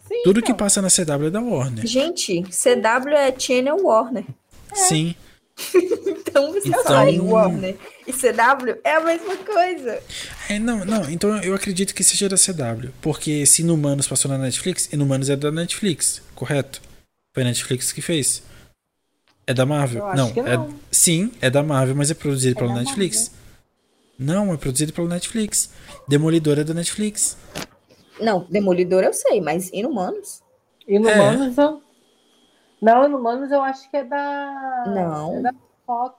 Sim, Tudo que então. passa na CW é da Warner. Gente, CW é Channel Warner. Sim. Então você Então- em Warner. E CW é a mesma coisa. É, não, não, então eu acredito que seja da CW. Porque se Inumanos passou na Netflix, Inumanos é da Netflix, correto? Foi a Netflix que fez. É da Marvel? Não, é- não. sim, é da Marvel, mas é produzido pela da Netflix. Não, é produzido pela Netflix. Demolidor é da Netflix. Não, Demolidor eu sei, mas Inumanos? Inumanos eu. Não, Inumanos eu acho que é da. Não. É da Fox.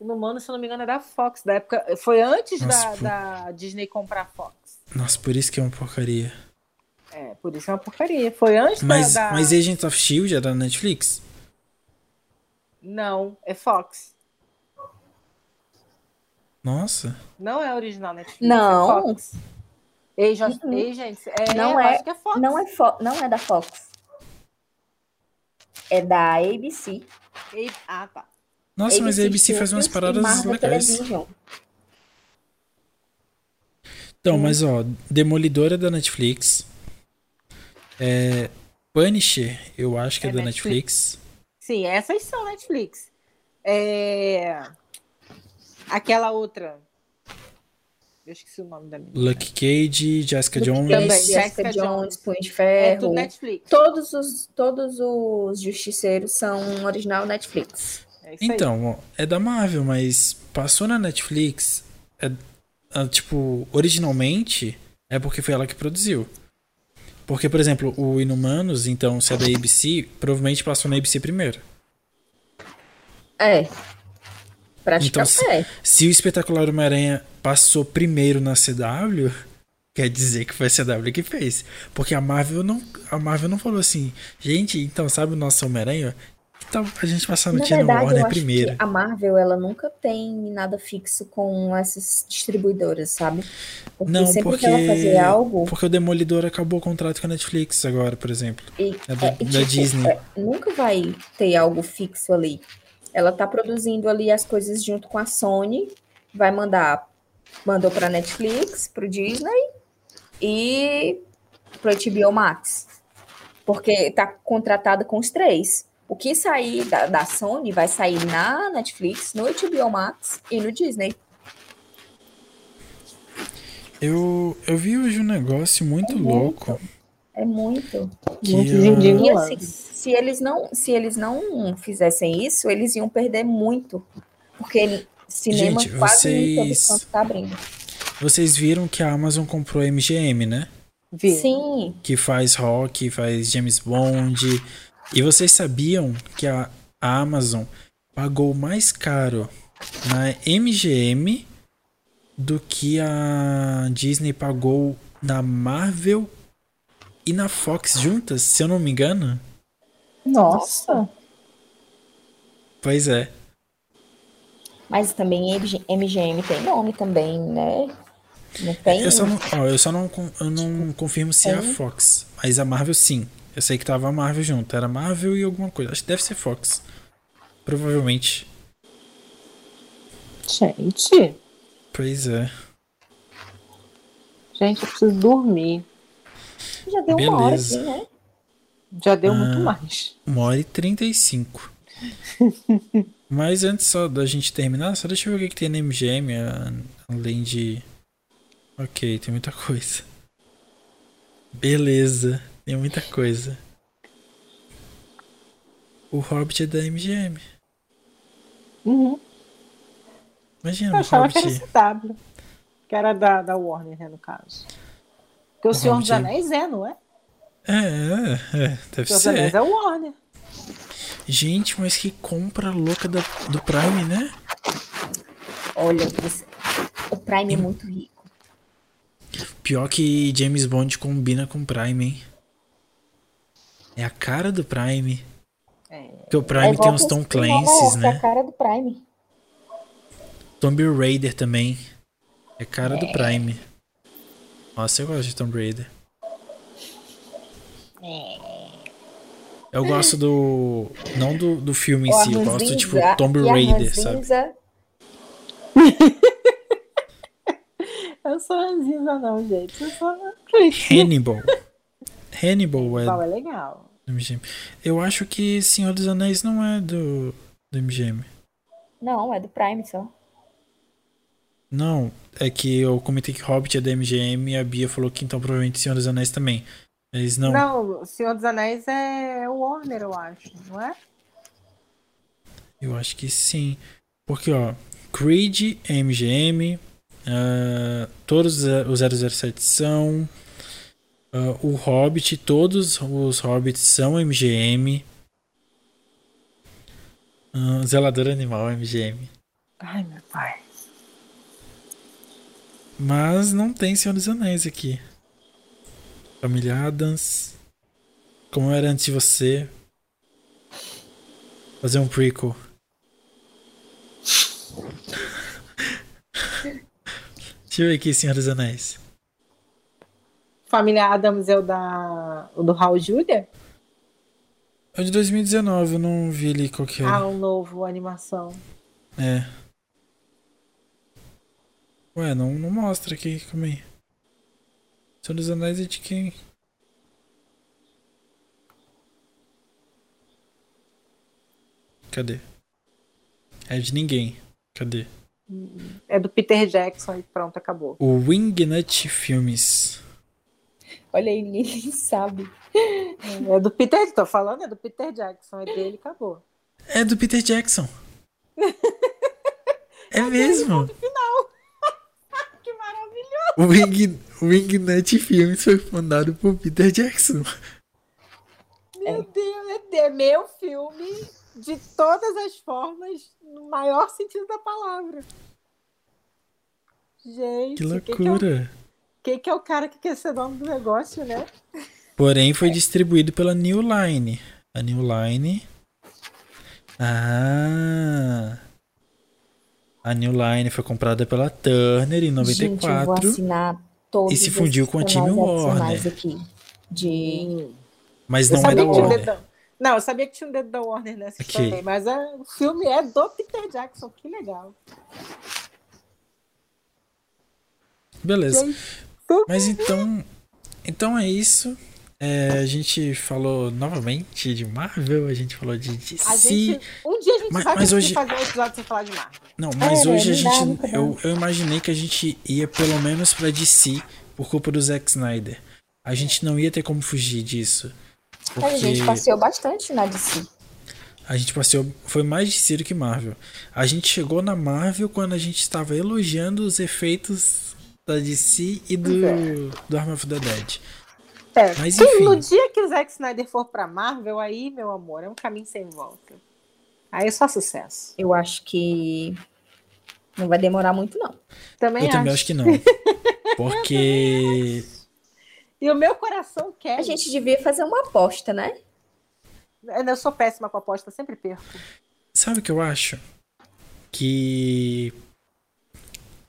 Inumanos, se eu não me engano, é da Fox. Da época. Foi antes Nossa, da, pô. da Disney comprar a Fox. Nossa, por isso que é uma porcaria. É, por isso é uma porcaria. Foi antes Mas, da, mas Agents of Shield é da Netflix? Não, é Fox. Nossa. Não é original Netflix. Não. É Fox. Agents, Uhum. Agents, é, Não eu é- acho que é Fox. Não é, Fo- não é da Fox. É da ABC. E- Ah, tá. Nossa, mas a ABC faz umas paradas legais. Television. Então, mas ó, Demolidor é da Netflix. É, Punisher, eu acho que é, É da Netflix. Netflix. Sim, essas são Netflix. É... Aquela outra. Eu esqueci o nome da menina. Lucky Cage, Jessica Jones. Também, Jessica Jessica Jones. Punho de É Ferro. tudo Netflix. Todos os, todos os justiceiros são original Netflix. É aí. Então, ó, é da Marvel, mas passou na Netflix. É, é, tipo, originalmente é porque foi ela que produziu. Porque, por exemplo, o Inumanos, então, se é da ABC, provavelmente passou na ABC primeiro. É. Então, se- é. Se o Espetacular Homem-Aranha passou primeiro na CW, quer dizer que foi a CW que fez. Porque a Marvel não, a Marvel não falou assim, gente, então sabe o nosso Homem-Aranha? Que tal a gente passar no Na Channel verdade, eu Warner primeiro? a Marvel ela nunca tem nada fixo com essas distribuidoras, sabe? Porque Não, sempre porque, que ela fazer algo porque o Demolidor acabou o contrato com a Netflix agora, por exemplo. e, É da- é, da Disney. é, nunca vai ter algo fixo ali. Ela tá produzindo ali as coisas junto com a Sony, vai mandar, mandou para Netflix, pro Disney e pro HBO Max. Porque tá contratada com os três. O que sair da, da Sony vai sair na Netflix, no HBO Max e no Disney. Eu, eu vi hoje um negócio muito É louco. É muito. Que, Muito E assim, se eles não, se eles não fizessem isso, eles iam perder muito. Porque cinema Gente, quase vocês- canto tá abrindo. Vocês viram que a Amazon comprou a MGM, né? Vi. Sim, Que faz rock, faz James Bond. E vocês sabiam que a, a Amazon pagou mais caro na MGM do que a Disney pagou na Marvel e na Fox juntas, se eu não me engano? Nossa. Pois é. mas também MG- MGM tem nome também, né? Não tem? Eu só não, ó, eu só não, eu não confirmo se é a Tem? Fox. Mas a Marvel sim. Eu sei que tava a Marvel junto. Era Marvel e alguma coisa. Acho que deve ser Fox. Provavelmente. Gente. Pois é. Gente, eu preciso dormir. Já deu uma hora Beleza. aqui, né? Já deu Ah. muito mais. Uma hora e 35. Mas antes só da gente terminar, só deixa eu ver o que, que tem na MGM, além de. Ok, tem muita coisa. Beleza, tem muita coisa. O Hobbit é da MGM. Uhum. Imagina, Eu o achava que era Hobbit. CW. Que era da, da Warner, né, no caso. Porque o, O Senhor dos Hobbit é- Anéis é, não é? É, é, é, O deve Senhor dos Anéis ser. é o Warner. Gente, mas que compra louca da- do Prime, né? Olha, o Prime é muito rico. Pior que James Bond combina com Prime, hein? É a cara do Prime. É. Porque o É Prime igual tem uns Tom Clancy's, York, É a né? cara do Prime. Tomb Raider também. É cara do Prime. Nossa, eu gosto de Tomb Raider. Eu gosto do. Não do, do filme em si, eu gosto tipo Tomb Raider, sabe? Eu sou ranzinza, não, gente. Eu sou. Hannibal. Hannibal é Qual é legal. MGM. Eu acho que Senhor dos Anéis não é do, do MGM. Não, é do Prime só. Não, é que eu comentei que Hobbit é da MGM e a Bia falou que então provavelmente Senhor dos Anéis também. Eles não. Não, Senhor dos Anéis é o Warner, eu acho, não é? Eu acho que sim. Porque, ó, Creed é MGM, ah, todos os 007 são, ah, o Hobbit, todos os Hobbits são MGM, ah, Zelador Animal é MGM. Ai, meu pai. Mas não tem Senhor dos Anéis aqui. Família Adams. Como era antes de você. Fazer um prequel. Deixa eu ver aqui, Senhor dos Anéis. Família Adams é o da. o do Raul Julia? É de 2019, eu não vi ali qual que Ah, era. um novo animação. É. Ué, não, não mostra aqui, calma aí. Senhor dos Anéis é de quem? Cadê? É de ninguém. Cadê? É do Peter Jackson e pronto, acabou. O Wingnut Filmes. Olha aí, ninguém sabe. É do Peter, tô falando, é do Peter Jackson, é dele, acabou. É do Peter Jackson. É mesmo. Que Wing, Wingnut Filmes foi fundado por Peter Jackson. Meu Deus, é, é meu filme de todas as formas, no maior sentido da palavra. Gente, Que quem que é o- loucura. quem que é o cara que quer ser dono do negócio, né? Porém, foi distribuído pela New Line. A New Line. Ah. A New Line foi comprada pela Turner em Gente, eu vou 94. assinar todos e se fundiu com a Time Warner. aqui. De... mas não é da Warner. da... Não, eu sabia que tinha um dedo da Warner nessa Ok. também, mas é, o filme é do Peter Jackson, que legal. Beleza. Gente, Mas então. Então é isso. É, a gente falou novamente de Marvel, a gente falou de DC. a gente, um dia a gente Mas- vai mas conseguir hoje- fazer um episódio sem falar de Marvel. Não, mas É, hoje a não dá, gente. Eu, eu imaginei que a gente ia pelo menos pra DC por culpa do Zack Snyder. a gente não ia ter como fugir disso. Porque... A gente passeou bastante na DC. A gente passeou. Foi mais DC do que Marvel. A gente chegou na Marvel quando a gente estava elogiando os efeitos da DC e do, é. do Arm of the Dead. É, Mas, enfim. no dia que o Zack Snyder for pra Marvel, aí, meu amor, é um caminho sem volta. Aí é só sucesso. Eu acho que não vai demorar muito, não. Também Eu acho. também acho que não. Porque. e o meu coração quer. A gente devia fazer uma aposta, né? Eu sou péssima com aposta, sempre perco. Sabe o que eu acho? Que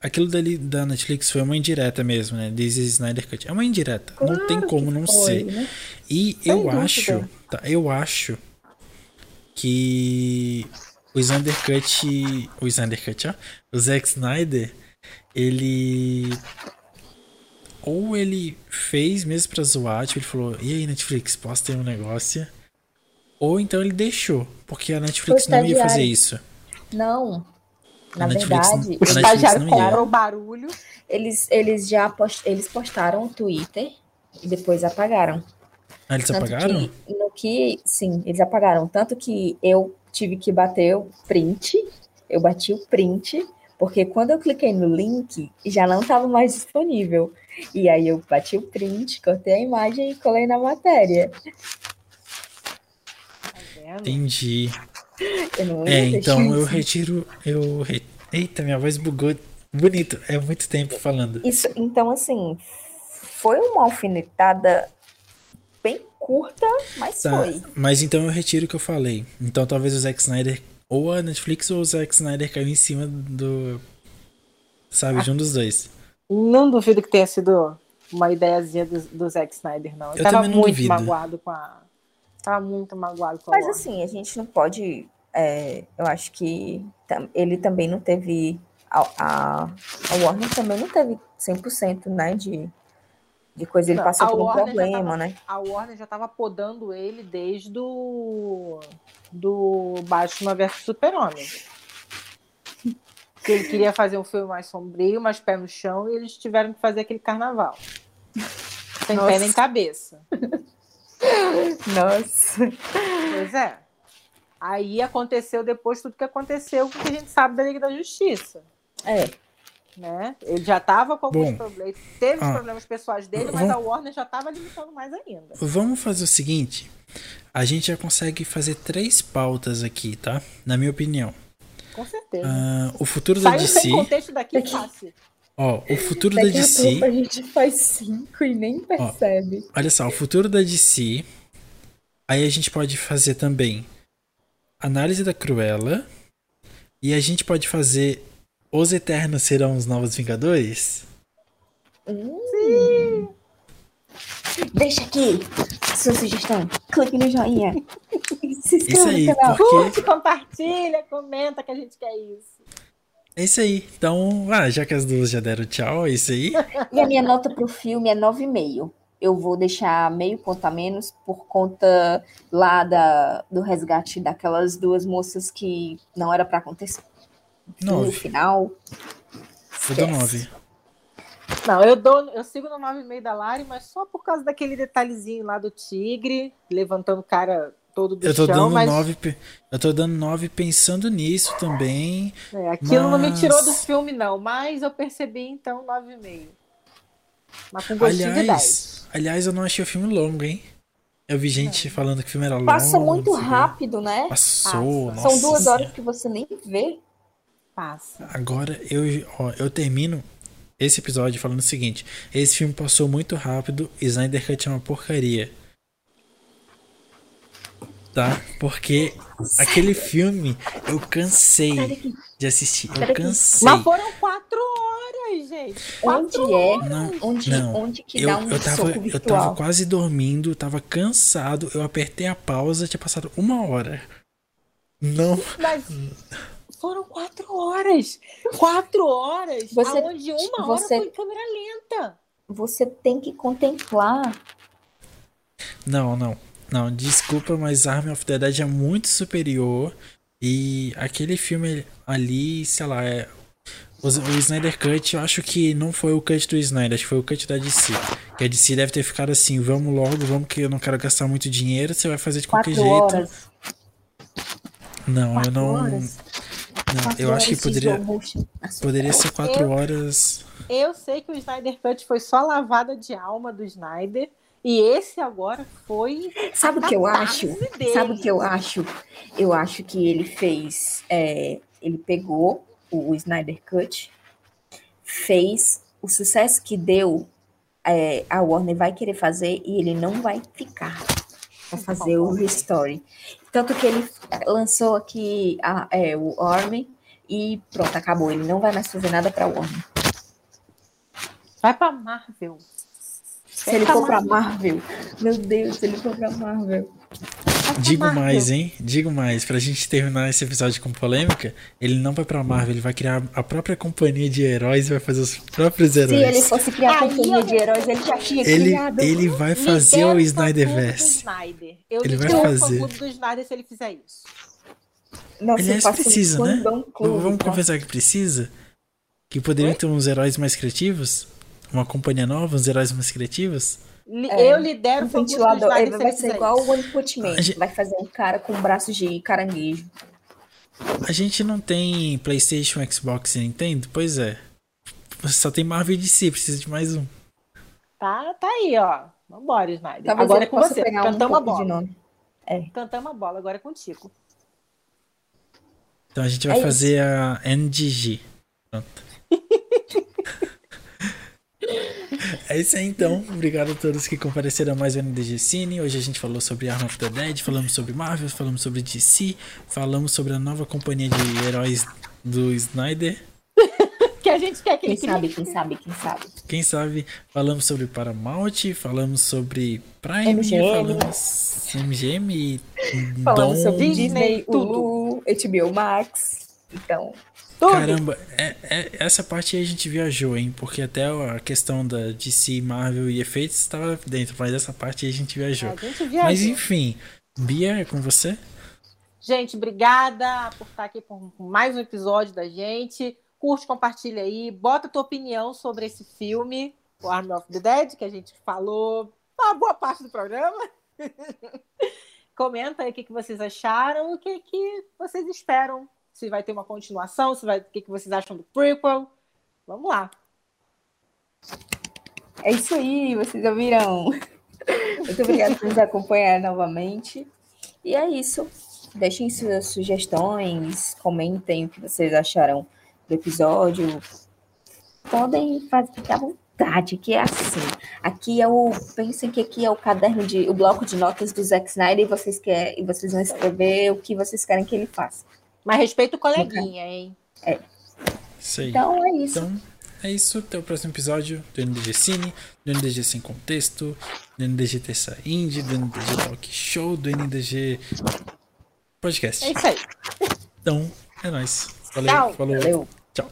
aquilo dali da Netflix foi uma indireta mesmo, né? This is Snyder Cut. É uma indireta. Claro não tem como não foi, ser. Né? E Sem eu dúvida. acho, tá, eu acho que o Snyder Cut, o Snyder Cut, ó, o Zack Snyder, ele ou ele fez mesmo pra zoar, tipo, ele falou, e aí Netflix, posso ter um negócio? Ou então ele deixou, porque a Netflix não ia fazer isso. Não, na Netflix, verdade, o estagiário comprou o barulho. Eles, eles já post, eles postaram o Twitter e depois apagaram. Ah, eles Tanto apagaram? Que, no que, sim, eles apagaram. Tanto que eu tive que bater o print, eu bati o print, porque quando eu cliquei no link, já não estava mais disponível. E aí eu bati o print, cortei a imagem e colei na matéria. Tá Entendi. É, então eu retiro. Eu re... Eita, minha voz bugou. Bonito, é muito tempo falando. Isso, então, assim, foi uma alfinetada bem curta, mas tá, foi. Mas então eu retiro o que eu falei. Então talvez o Zack Snyder, ou a Netflix ou o Zack Snyder caiu em cima do. Sabe, ah, de um dos dois. Não duvido que tenha sido uma ideiazinha do, do Zack Snyder, não. Eu, eu tava muito duvido. magoado com a Tá muito magoado com Mas assim, a gente não pode. É, eu acho que ele também não teve. A, a, a Warner também não teve 100% né, de, de coisa. Ele não, passou por um Warner problema, tava, né? A Warner já estava podando ele desde do, do Batman vs Super-Homem. que ele queria fazer um filme mais sombrio, mais pé no chão, e eles tiveram que fazer aquele carnaval. Sem Nossa. pé nem cabeça. Nossa. Pois é. Aí aconteceu depois tudo que aconteceu, porque a gente sabe da Liga da Justiça. É. Né? Ele já estava com alguns Bom, problemas, teve ah, problemas pessoais dele, mas vamos, a Warner já estava limitando mais ainda. Vamos fazer o seguinte: a gente já consegue fazer três pautas aqui, tá? Na minha opinião. Com certeza. Uh, o futuro Saiu da DC. Sem contexto daqui é fácil. Ó, o futuro Daqui da DC. A, a gente faz cinco e nem percebe. Ó, olha só, o futuro da DC. Aí a gente pode fazer também análise da Cruella. E a gente pode fazer Os Eternos serão os novos Vingadores? Sim. Deixa aqui sua sugestão. Clique no joinha. Se inscreva no canal. Porque... Curte, compartilha, comenta que a gente quer isso. É isso aí. Então, ah, já que as duas já deram tchau, é isso aí. E a minha nota pro filme é 9,5. Eu vou deixar meio ponto a menos por conta lá da, do resgate daquelas duas moças que não era para acontecer. Nove. No final. Eu dou 9. Não, eu dou, eu sigo no 9,5 da Lari, mas só por causa daquele detalhezinho lá do tigre, levantando o cara todo do eu tô chão, dando mas... nove, eu tô dando nove pensando nisso também. É, aquilo mas... não me tirou do filme, não, mas eu percebi então 9,5. Mas com gostinho aliás, de 10. Aliás, eu não achei o filme longo, hein? Eu vi gente é. falando que o filme era longo. Passa muito rápido, né? Passou. Passa. São duas horas que você nem vê. Passa. Agora eu, ó, eu termino esse episódio falando o seguinte: esse filme passou muito rápido e Snyder Cut é uma porcaria tá? Porque aquele filme eu cansei de assistir. Eu cansei. Mas foram quatro horas, gente. Quatro onde é? Não, onde, não. onde que eu, dá um eu tava, eu tava quase dormindo, tava cansado. Eu apertei a pausa, tinha passado uma hora. Não. Mas foram quatro horas. Quatro horas. Você, aonde uma você, hora foi câmera lenta. Você tem que contemplar. Não, não. Não, desculpa, mas Army of the Dead é muito superior. E aquele filme ali, sei lá, é O, o Snyder Cut, eu acho que não foi o cut do Snyder, acho que foi o cut da DC. Que a DC deve ter ficado assim, vamos logo, vamos que eu não quero gastar muito dinheiro, você vai fazer de qualquer Quatro jeito. horas. Não, Quatro eu não. horas? Não, Quatro eu acho que poderia, poderia ser quatro Eu- horas. Eu sei que o Snyder Cut foi só lavada de alma do Snyder. E esse agora foi. Sabe o que eu acho? dele. Sabe o que eu acho? Eu acho que ele fez. é, ele pegou o Snyder Cut, fez o sucesso que deu. é, a Warner vai querer fazer e ele não vai ficar para fazer o Restore. Tanto que ele lançou aqui a- é, o Army e pronto, acabou. Ele não vai mais fazer nada para Warner. Vai pra Marvel. Se ele for para Marvel, meu Deus, se ele for para Marvel. Pra Digo Marvel. mais, hein? Digo mais. Pra gente terminar esse episódio com polêmica, ele não vai pra Marvel, ele vai criar a própria companhia de heróis e vai fazer os próprios Se heróis. ele fosse criar Aí companhia eu- de heróis, ele já tinha Ele, criado. ele vai fazer o Snyderverse. Snyder. Eu Ele vai fazer. do Snyder se ele fizer isso. Nossa, Aliás, eu faço um precisa, né? clube, Vamos tá? confessar que precisa? Que poderiam Oi? ter uns heróis mais criativos? Uma companhia nova, uns heróis mais criativos? É, eu lidero Um o ventilador. Ele vai ser igual isso. o One Punch Man. A gente- Vai fazer um cara com braços de caranguejo. A gente não tem PlayStation, Xbox e Nintendo? Pois é. Só tem Marvel e DC, precisa de mais um. Tá, tá aí, ó. Vambora, Snyder. Talvez agora é com você. pegar um Cantamos a pouco de bola. nome. Cantamos a bola, agora é contigo. Então a gente vai É isso. fazer a NDG. Pronto. É isso aí então. Obrigado a todos que compareceram a mais um NDG Cine. Hoje a gente falou sobre Arm of the Dead, falamos sobre Marvel, falamos sobre DC, falamos sobre a nova companhia de heróis do Snyder. Que a gente quer que Quem ele sabe, quem sabe, quem sabe. Quem sabe, falamos sobre Paramount, falamos sobre Prime, MGM. falamos MGM e Falamos Dom. sobre Disney. Hulu, HBO Max. Então, Tudo. Caramba, é, é- essa parte aí a gente viajou, hein? Porque até a questão da DC, Marvel e efeitos estava dentro, mas essa parte aí a gente viajou. A gente viajou. Mas enfim, Bia, é com você? Gente, obrigada por estar aqui por mais um episódio da gente. Curte, compartilha aí, bota a tua opinião sobre esse filme, o Army of the Dead, que a gente falou uma boa parte do programa. Comenta aí o que, que vocês acharam, o que, que vocês esperam. Se vai ter uma continuação, se vai, o que, que vocês acham do prequel. Vamos lá. é isso aí, vocês ouviram. Muito obrigada por nos acompanhar novamente. E é isso. Deixem suas sugestões, comentem o que vocês acharam do episódio. Podem fazer, ficar à vontade, que é assim. Aqui é o. Pensem que aqui é o caderno de. o bloco de notas do Zack Snyder e vocês, quer, e vocês vão escrever o que vocês querem que ele faça. Mas respeita o coleguinha, hein? Isso aí. Então é isso. Então, é isso. Até o próximo episódio do NDG Cine, do NDG Sem Contexto, do NDG Terça Indie, do NDG Talk Show, do NDG Podcast. É isso aí. Então, é nóis. Valeu. Tchau. Falou. Valeu. Tchau.